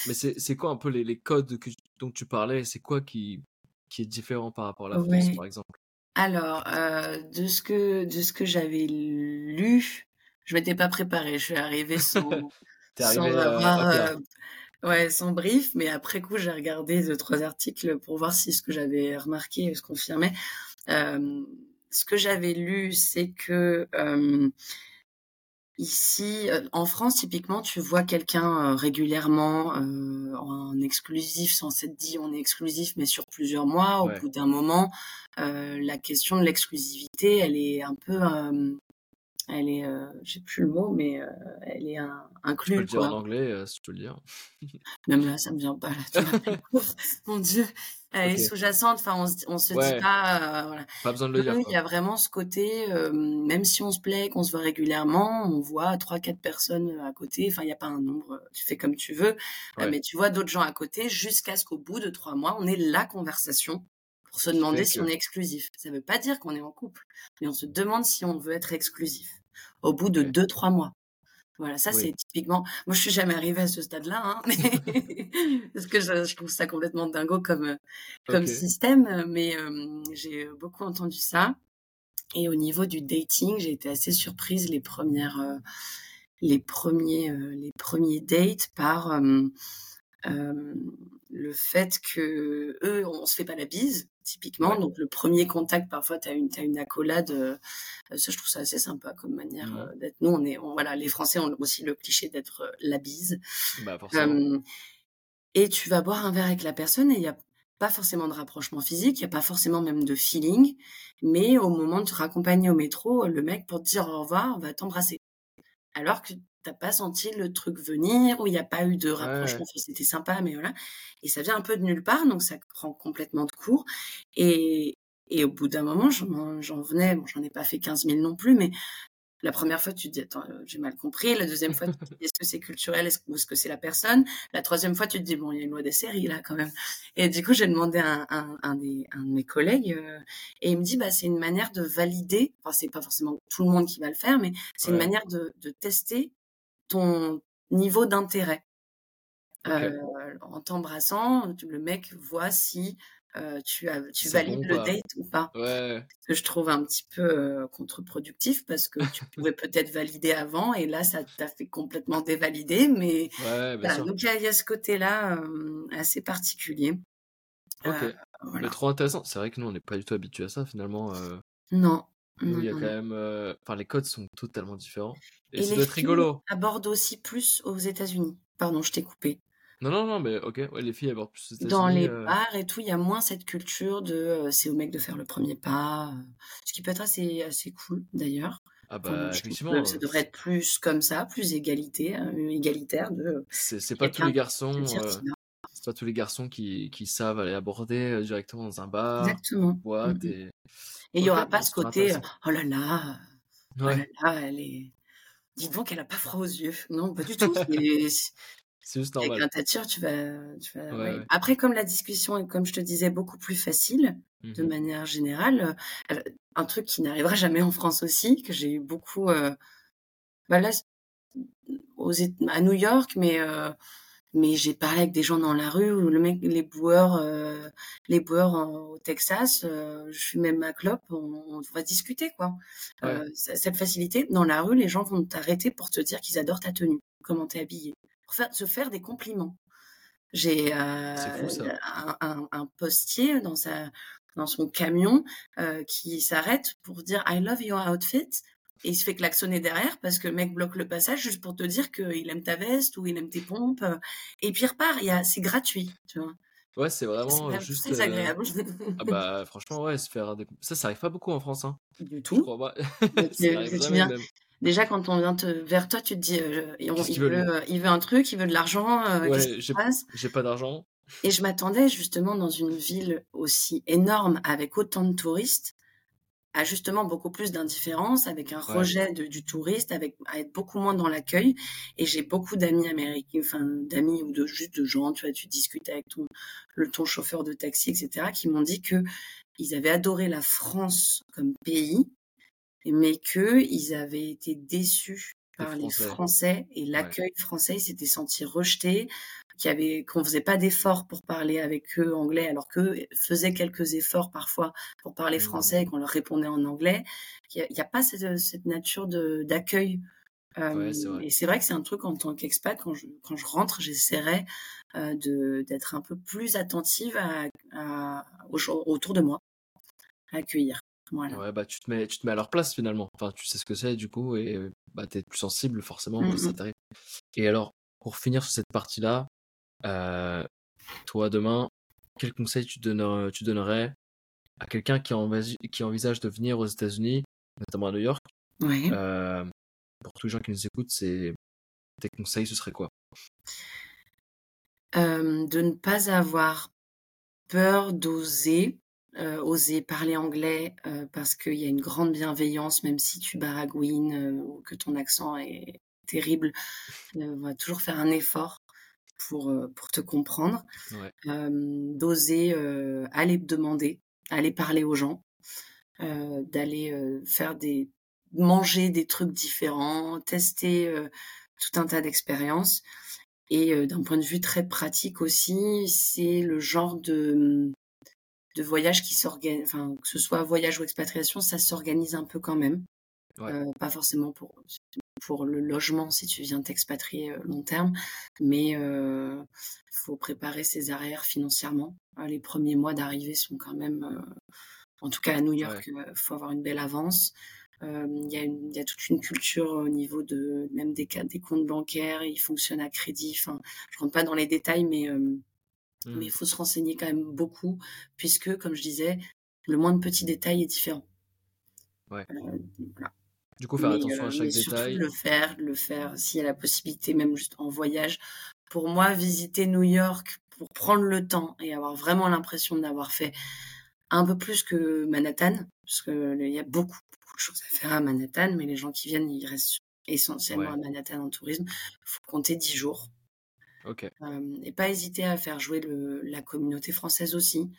mais c'est quoi un peu les les codes que dont tu parlais? C'est quoi qui qui est différent par rapport à la France, par exemple? Alors, de ce que de ce que j'avais lu, je m'étais pas préparée. Je suis arrivée sans sans arrivée, à ouais, sans brief, mais après coup, j'ai regardé 2-3 articles pour voir si ce que j'avais remarqué se confirmait. Ce que j'avais lu, c'est que, ici, heu, en France, typiquement, tu vois quelqu'un, heu, régulièrement, heu, en exclusif, sans s'être dit: «On est exclusif», mais sur plusieurs mois. Au Ouais. bout d'un moment, la question de l'exclusivité, elle est un peu, hem, elle est, j'ai plus le mot, mais elle est in Tu peux le dire en anglais, si tu veux le dire. Même là, ça me vient pas là. Mon Dieu, elle est sous-jacente, enfin on se on se dit Ouais. pas, heu, voilà. Pas besoin de le dire, il y a vraiment ce côté, hem, même si on se plaît, qu'on se voit régulièrement, on voit 3-4 personnes, heu, à côté, enfin il y a pas un nombre, heu, tu fais comme tu veux, Ouais. mais tu vois d'autres gens à côté jusqu'à ce qu'au bout de 3 mois, on ait la conversation pour se demander si on est exclusif. Ça veut pas dire qu'on est en couple, mais on se demande si on veut être exclusif, au bout de OK. 2-3 mois. Voilà, ça Oui. c'est typiquement moi je suis jamais arrivée à ce stade-là, hein, mais parce que je je trouve ça complètement dingo comme, heu, comme système, heu, mais j'ai, beaucoup entendu ça. Et au niveau du dating, j'ai été assez surprise les 1res, heu les premiers, les premiers dates par le fait que eux, on se fait pas la bise, typiquement. Donc, le premier contact, parfois, tu as une, as une accolade. ça, je trouve ça assez sympa comme manière mmh. d'être. Nous, on est, voilà, les Français ont aussi le cliché d'être la bise. Bah, et tu vas boire un verre avec la personne et il y a pas forcément de rapprochement physique, il n'y a pas forcément même de feeling, mais au moment de te raccompagner au métro, le mec, pour te dire au revoir, va t'embrasser. Alors que t'as pas senti le truc venir, ou il n'y a pas eu de rapprochement, c'était sympa, mais voilà. Et ça vient un peu de nulle part, donc ça prend complètement de court. Et, et au bout d'un moment, j'en venais, bon, j'en ai pas fait 15 000 non plus, mais la première fois, tu te dis, attends, euh, j'ai mal compris. La deuxième fois, tu te dis, est-ce que c'est culturel? Est-ce, ou est-ce que c'est la personne? La troisième fois, tu te dis, bon, il y a une loi des séries là quand même. Et du coup, j'ai demandé à un, un, des, un de mes collègues euh, et il me dit, bah, c'est une manière de valider, enfin, c'est pas forcément tout le monde qui va le faire, mais c'est une manière de, de tester ton niveau d'intérêt. Euh, en t'embrassant, le mec voit si tu, as, tu valides le date ou pas. Ce que je trouve un petit peu contre-productif parce que tu pouvais peut-être valider avant et là, ça t'a fait complètement dévalider. Mais donc il y, a ce côté-là assez particulier. Ok. Mais trop intéressant. C'est vrai que nous, on n'est pas du tout habitué à ça finalement. Non. Nous, il y a quand même. Enfin, les codes sont totalement différents. Et, et être rigolo. abordent aussi plus aux États-Unis. Pardon, je t'ai coupé. Non, non, non, mais ok, les filles abordent plus les Dans les euh. bars et tout, il y a moins cette culture de euh, c'est au mec de faire le premier pas, euh, ce qui peut être assez, assez cool d'ailleurs. Ah bah, effectivement. ça devrait être plus comme ça, plus égalité, égalitaire de. C'est pas tous les garçons. C'est pas tous les garçons qui, qui savent aller aborder directement dans un bar, Exactement. boîte mmh et. Il n'y aura pas ce côté oh là là, oh là là, elle est. Dites donc qu'elle a pas froid aux yeux. Non, pas du tout. C'est juste normal. Avec un tature, tu vas. Tu vas Après, comme la discussion est, comme je te disais, beaucoup plus facile, de mmh manière générale, euh, un truc qui n'arrivera jamais en France aussi, que j'ai eu beaucoup. Euh, bah là, aux, à New York, mais. Euh, mais j'ai parlé avec des gens dans la rue où le mec, les boueurs, euh, les boueurs au Texas, je suis même ma clope, on, on, va discuter quoi. cette facilité dans la rue, les gens vont t'arrêter pour te dire qu'ils adorent ta tenue, comment t'es habillé pour se faire des compliments. J'ai euh, un, un, postier dans, sa, dans son camion euh, qui s'arrête pour dire I love your outfit. Et il se fait klaxonner derrière parce que le mec bloque le passage juste pour te dire qu'il aime ta veste ou il aime tes pompes. Et puis il repart, c'est gratuit, tu vois. Ouais, c'est vraiment juste. Très agréable. ah bah, franchement, ouais, se faire des... Ça, ça arrive pas beaucoup en France. Hein. Du tout. ça arrive jamais, même. Déjà, quand on vient vers toi, tu te dis, euh, il, veut, euh, il, veut, un truc, il veut de l'argent. Euh, ouais, j'ai pas d'argent. Et je m'attendais justement dans une ville aussi énorme avec autant de touristes à justement beaucoup plus d'indifférence, avec un rejet du touriste, avec à être beaucoup moins dans l'accueil. Et j'ai beaucoup d'amis américains, enfin d'amis ou de juste de gens, tu vois, tu discutes avec ton le ton chauffeur de taxi, etc., qui m'ont dit que ils avaient adoré la France comme pays, mais qu'ils avaient été déçus par les Français, et l'accueil français, ils s'étaient sentis rejetés, qu'on avait, qu'on faisait pas d'efforts pour parler avec eux anglais, alors qu'eux faisaient quelques efforts parfois pour parler français et mmh. qu'on leur répondait en anglais. Il n'y a, pas cette, cette nature de, d'accueil. Euh, et c'est vrai que c'est un truc en tant qu'expat, quand je, quand je rentre, j'essaierai euh, de, d'être un peu plus attentive à, à, autour de moi, à accueillir. Ouais, bah tu te mets, tu te mets à leur place finalement. Enfin, tu sais ce que c'est du coup et bah t'es plus sensible forcément mmh t'arrive. Et alors, pour finir sur cette partie-là, toi demain, quel conseil tu donnerais, tu donnerais à quelqu'un qui, qui envisage de venir aux États-Unis, notamment à New York? Euh, Pour tous les gens qui nous écoutent, c'est tes conseils, ce serait quoi? De ne pas avoir peur d'oser euh, oser parler anglais euh, parce qu'il y a une grande bienveillance, même si tu baragouines euh, ou que ton accent est terrible, on va toujours faire un effort pour, pour te comprendre. D'oser aller demander, aller parler aux gens, d'aller faire des manger des trucs différents, tester tout un tas d'expériences. Et d'un point de vue très pratique aussi, c'est le genre de de voyage qui s'organise, enfin, que ce soit voyage ou expatriation, ça s'organise un peu quand même. Euh, pas forcément pour pour le logement si tu viens t'expatrier long terme, mais il faut préparer ses arrières financièrement. Les premiers mois d'arrivée sont quand même, en tout cas à New York, il faut avoir une belle avance. Il y, y, a toute une culture au niveau de même des, des comptes bancaires, ils fonctionnent à crédit. Enfin, je rentre pas dans les détails, mais mais il mmh. faut se renseigner quand même beaucoup, puisque, comme je disais, le moindre petit détail est différent. Ouais. Du coup, faire attention à chaque mais détail. le faire, le faire s'il y a la possibilité, même juste en voyage. Pour moi, visiter New York pour prendre le temps et avoir vraiment l'impression d'avoir fait un peu plus que Manhattan, parce qu'il y a beaucoup, beaucoup de choses à faire à Manhattan, mais les gens qui viennent, ils restent essentiellement à Manhattan en tourisme. Il faut compter 10 jours. Ok. et pas hésiter à faire jouer le, la communauté française aussi.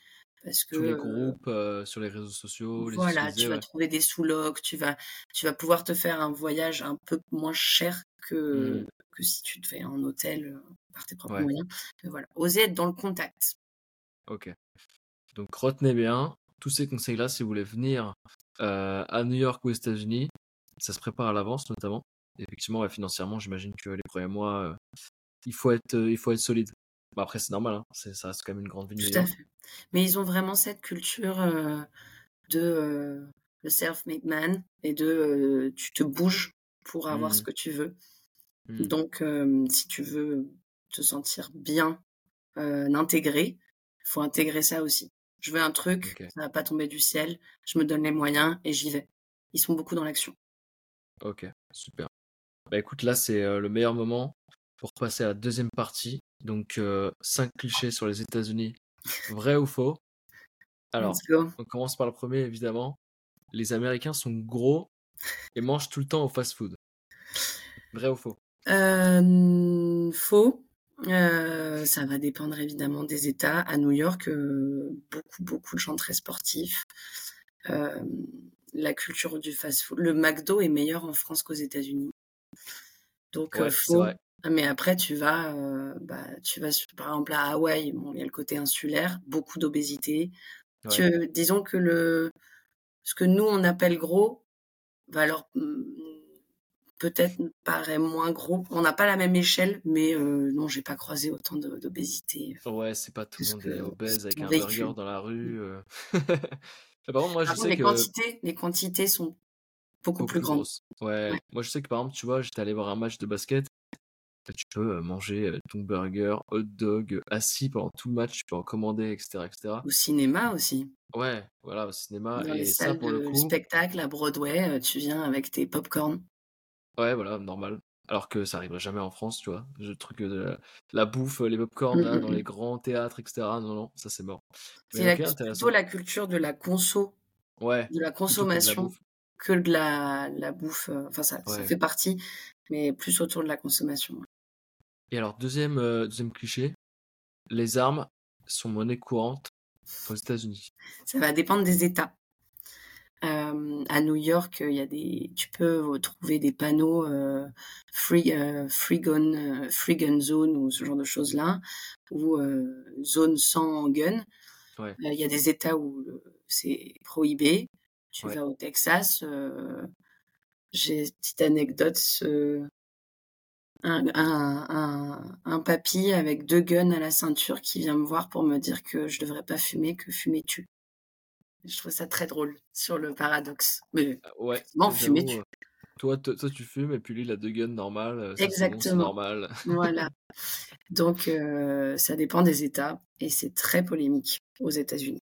Parce que, Tous les groupes, sur les réseaux sociaux. Voilà, tu vas trouver des sous-locs, tu vas, tu vas pouvoir te faire un voyage un peu moins cher que, mmh. que si tu te fais un hôtel par tes propres moyens. Mais voilà, oser être dans le contact. Ok. Donc retenez bien tous ces conseils-là si vous voulez venir à New York ou aux États-Unis. Ça se prépare à l'avance notamment. effectivement, financièrement, j'imagine que les premiers mois, il faut être, il faut être solide. Bah, après, c'est normal, hein. ça reste quand même une grande ville. Tout à fait. Mais ils ont vraiment cette culture de le self-made man et de tu te bouges pour avoir ce mmh. que tu veux. Mmh. Donc, si tu veux te sentir bien intégré, il faut intégrer ça aussi. Je veux un truc, ça va pas tomber du ciel, je me donne les moyens et j'y vais. Ils sont beaucoup dans l'action. Ok, super. Bah écoute, là c'est le meilleur moment pour passer à la deuxième partie. Donc, 5 clichés sur les États-Unis. Vrai ou faux? Alors, on commence par le premier, évidemment. Les Américains sont gros et mangent tout le temps au fast-food. Vrai ou faux? Faux. ça va dépendre évidemment des États. À New York, beaucoup, beaucoup de gens très sportifs. la culture du fast-food. Le McDo est meilleur en France qu'aux États-Unis. Donc, faux. Mais après, tu vas, euh, bah, tu vas par exemple à Hawaï, bon, il y a le côté insulaire, beaucoup d'obésité. disons que le, ce que nous on appelle gros, va alors mmh, peut-être paraît moins gros. On n'a pas la même échelle, mais euh, non, j'ai pas croisé autant d'obésité. Ouais, c'est pas tout le monde est obèse avec un burger dans la rue. Euh. par contre, moi, je sais les que quantités, les quantités sont beaucoup, plus, grandes. Ouais. ouais. moi je sais que par exemple, tu vois, j'étais allé voir un match de basket tu peux manger ton burger, hot dog, assis pendant tout le match, tu peux en commander, etc. etc. Au cinéma aussi. Ouais, voilà, au cinéma. Dans et les ça, salles pour le coup... spectacle à Broadway, tu viens avec tes popcorn. Ouais, voilà, normal. Alors que ça arriverait jamais en France, tu vois. Le truc de la, bouffe, les popcorn mmh, dans mmh, les mmh. grands théâtres, etc. Non, non, ça c'est mort. C'est plutôt la culture de la conso. Ouais. De la consommation que de la, la bouffe. Enfin, ça, ça fait partie, mais plus autour de la consommation. Et alors, deuxième, euh, deuxième cliché, les armes sont monnaie courante aux États-Unis. Ça va dépendre des États. Euh, à New York, il y a des, tu peux trouver des panneaux euh, free, free gun, free gun zone ou ce genre de choses là, ou zone sans gun. Il y a des États où c'est prohibé. Tu vas au Texas. J'ai une petite anecdote un, un, un, papy avec deux guns à la ceinture qui vient me voir pour me dire que je devrais pas fumer, que fumer tue. Je trouve ça très drôle sur le paradoxe. Mais ouais, bon, fumer tue. Toi, toi, tu fumes et puis lui, il a deux guns normales. Euh, Exactement. normal. voilà. Donc, euh, ça dépend des États et c'est très polémique aux États-Unis.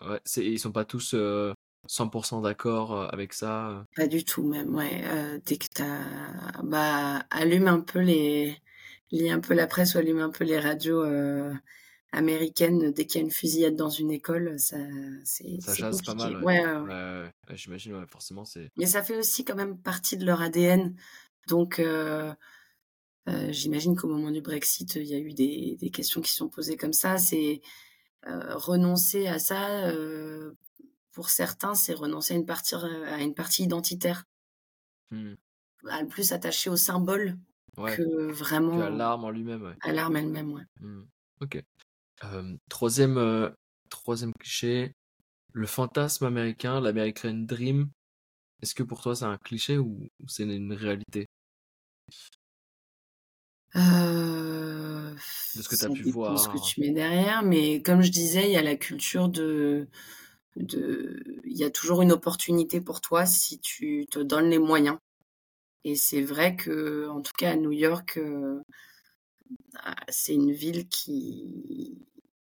Ouais, ils sont pas tous euh, 100% d'accord euh, avec ça euh. Pas du tout même, ouais. Euh, dès que t'as... Bah, allume un peu les... Lis un peu la presse ou allume un peu les radios américaines. Dès qu'il y a une fusillade dans une école, ça... C'est, ça jase pas mal. Ouais, ouais, j'imagine, forcément. c'est. Mais ça fait aussi quand même partie de leur ADN. Donc... j'imagine qu'au moment du Brexit, il y a eu des, des questions qui sont posées comme ça. C'est renoncer à ça pour certains, c'est renoncer à une partie, à une partie identitaire. Mmh. À plus attaché au symbole que vraiment. à l'arme en lui-même. Ouais. À l'arme elle-même, ouais. Mmh. Ok. troisième, troisième cliché, le fantasme américain, l'American Dream. Est-ce que pour toi c'est un cliché ou c'est une réalité? Euh, De ce que tu as pu voir. ce que tu mets derrière, mais comme je disais, il y a la culture de, de, il y a toujours une opportunité pour toi si tu te donnes les moyens. Et c'est vrai que, en tout cas à New York, euh, ah, c'est une ville qui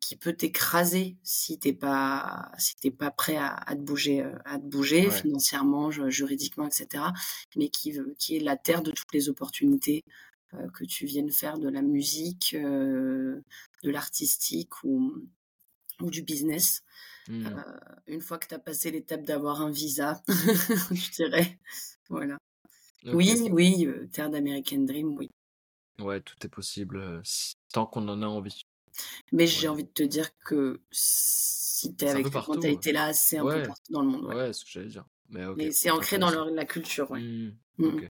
qui peut t'écraser si t'es pas si t'es pas prêt à, te bouger euh, à te bouger financièrement juridiquement etc mais qui qui est la terre de toutes les opportunités euh, que tu viennes faire de la musique de l'artistique ou ou du business mmh. une fois que tu as passé l'étape d'avoir un visa je dirais voilà oui, oui, euh, Terre d'American Dream, oui. Ouais, tout est possible euh, tant qu'on en a envie. Mais j'ai envie de te dire que si tu es avec ta mentalité là, c'est un peu partout dans le monde. Ouais, c'est ce que j'allais dire. Mais, c'est ancré dans la culture, ouais. Mmh, mmh.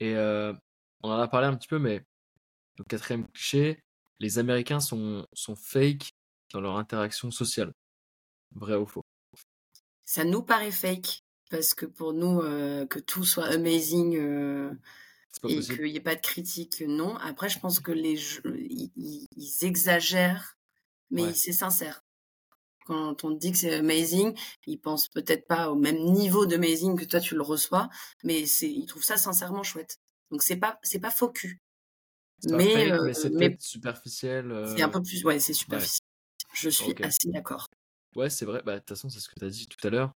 Et euh, on en a parlé un petit peu, mais le quatrième cliché, les Américains sont, sont fake dans leur interaction sociale. Vrai ou faux? Ça nous paraît fake parce que pour nous, euh, que tout soit amazing euh, et qu'il n'y ait pas de critique, non. Après, je pense que les ils, exagèrent, mais c'est sincère. Quand on dit que c'est amazing, ils pensent peut-être pas au même niveau d'amazing que toi tu le reçois, mais c'est, ils trouvent ça sincèrement chouette. Donc c'est pas, c'est pas faux cul. Mais, euh, c'est superficiel. C'est un peu plus, ouais, c'est superficiel. Je suis assez d'accord. Ouais, c'est vrai. Bah, de toute façon, c'est ce que tu as dit tout à l'heure.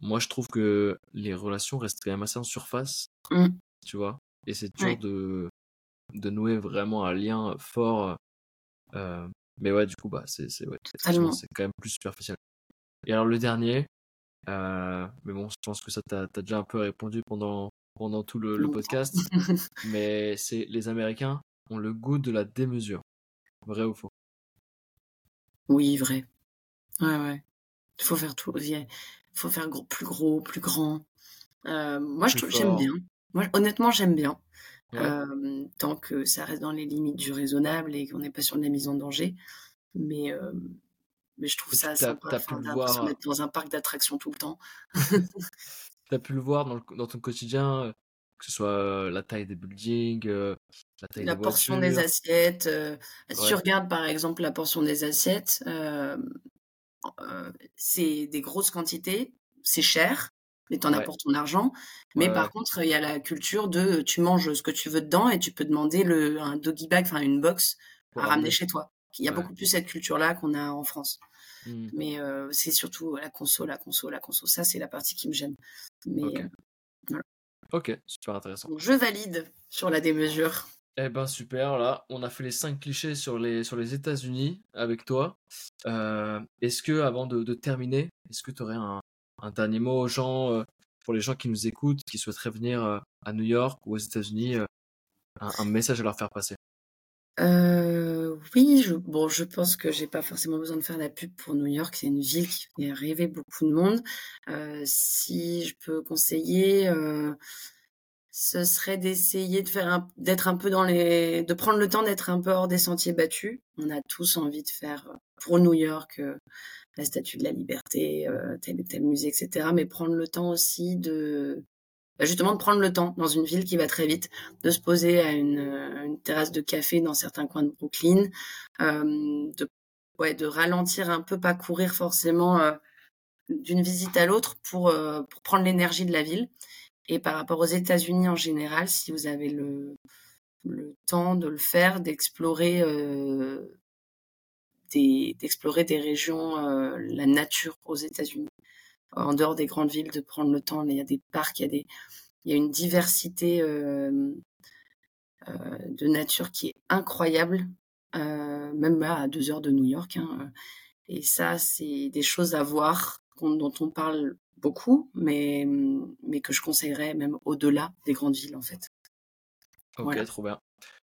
Moi, je trouve que les relations restent quand même assez en surface, mmh. tu vois? Et c'est dur de, de nouer vraiment un lien fort. Euh, mais ouais, du coup, bah, c'est ouais, c'est quand même plus superficiel. Et alors, le dernier, euh, mais bon, je pense que ça, t'as as déjà un peu répondu pendant, pendant tout le, le podcast. mais c'est les Américains ont le goût de la démesure. Vrai ou faux? Oui, vrai. Ouais, ouais. Il faut faire tout faut faire gros, plus gros, plus grand. Euh, moi, j'aime bien. Moi, honnêtement, j'aime bien. Euh, tant que ça reste dans les limites du raisonnable et qu'on n'est pas sur de la mise en danger. Mais, euh, mais je trouve ça sympa d'être dans un parc d'attractions tout le temps. tu as pu le voir dans, dans, ton quotidien, que ce soit la taille des buildings, la taille la portion des assiettes. Si tu regardes par exemple la portion des assiettes, c'est des grosses quantités, c'est cher, mais t'en as pour ton argent. Mais par contre, il y a la culture de tu manges ce que tu veux dedans et tu peux demander le, un doggy bag, enfin une box à ramener chez toi. Il y a beaucoup plus cette culture-là qu'on a en France. Mmh. Mais euh, c'est surtout la conso, la conso, la conso. Ça, c'est la partie qui me gêne. Mais euh, Ok, super intéressant. je valide sur la démesure. Eh ben super, là, on a fait les cinq clichés sur les, sur les États-Unis avec toi. Euh, est-ce que, avant de, terminer, est-ce que tu aurais un, dernier mot aux gens, euh, pour les gens qui nous écoutent, qui souhaiteraient venir euh, à New York ou aux États-Unis, un, message à leur faire passer? Oui, je, pense que j'ai pas forcément besoin de faire la pub pour New York. C'est une ville qui fait rêver beaucoup de monde. si je peux conseiller ce serait d'essayer de d'être un peu dans les, de prendre le temps d'être un peu hors des sentiers battus. On a tous envie de faire euh, pour New York euh, la Statue de la Liberté, euh, tel et tel musée, etc. Mais prendre le temps aussi de, justement de prendre le temps dans une ville qui va très vite, de se poser à une, une terrasse de café dans certains coins de Brooklyn, euh, de, ouais, de ralentir un peu, pas courir forcément d'une visite à l'autre pour, pour prendre l'énergie de la ville. Et par rapport aux États-Unis en général, si vous avez le, le temps de le faire, d'explorer euh, des, d'explorer des régions, euh, la nature aux États-Unis, en dehors des grandes villes, de prendre le temps. Il y a des parcs, il y a, des, il y a une diversité euh, euh de nature qui est incroyable, euh, même à deux heures de New York. Hein. Et ça, c'est des choses à voir dont on parle beaucoup, mais, mais que je conseillerais même au-delà des grandes villes, en fait. Ok, trop bien.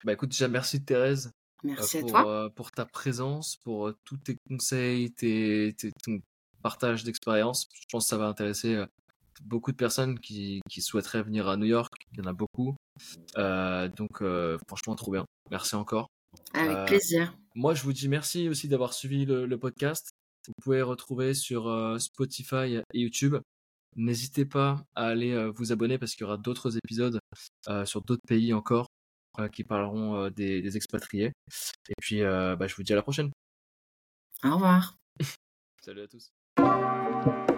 Bah écoute, déjà merci Thérèse. Merci pour, à toi. Euh, pour ta présence, pour euh, tous tes conseils, tes, ton partage d'expérience. Je pense que ça va intéresser euh, beaucoup de personnes qui, qui, souhaiteraient venir à New York. Il y en a beaucoup. donc franchement, trop bien. Merci encore. Avec plaisir. Moi, je vous dis merci aussi d'avoir suivi le, le podcast. Vous pouvez retrouver sur Spotify et YouTube. N'hésitez pas à aller vous abonner parce qu'il y aura d'autres épisodes sur d'autres pays encore qui parleront des, expatriés. Et puis, bah, je vous dis à la prochaine. Au revoir. Salut à tous. thank you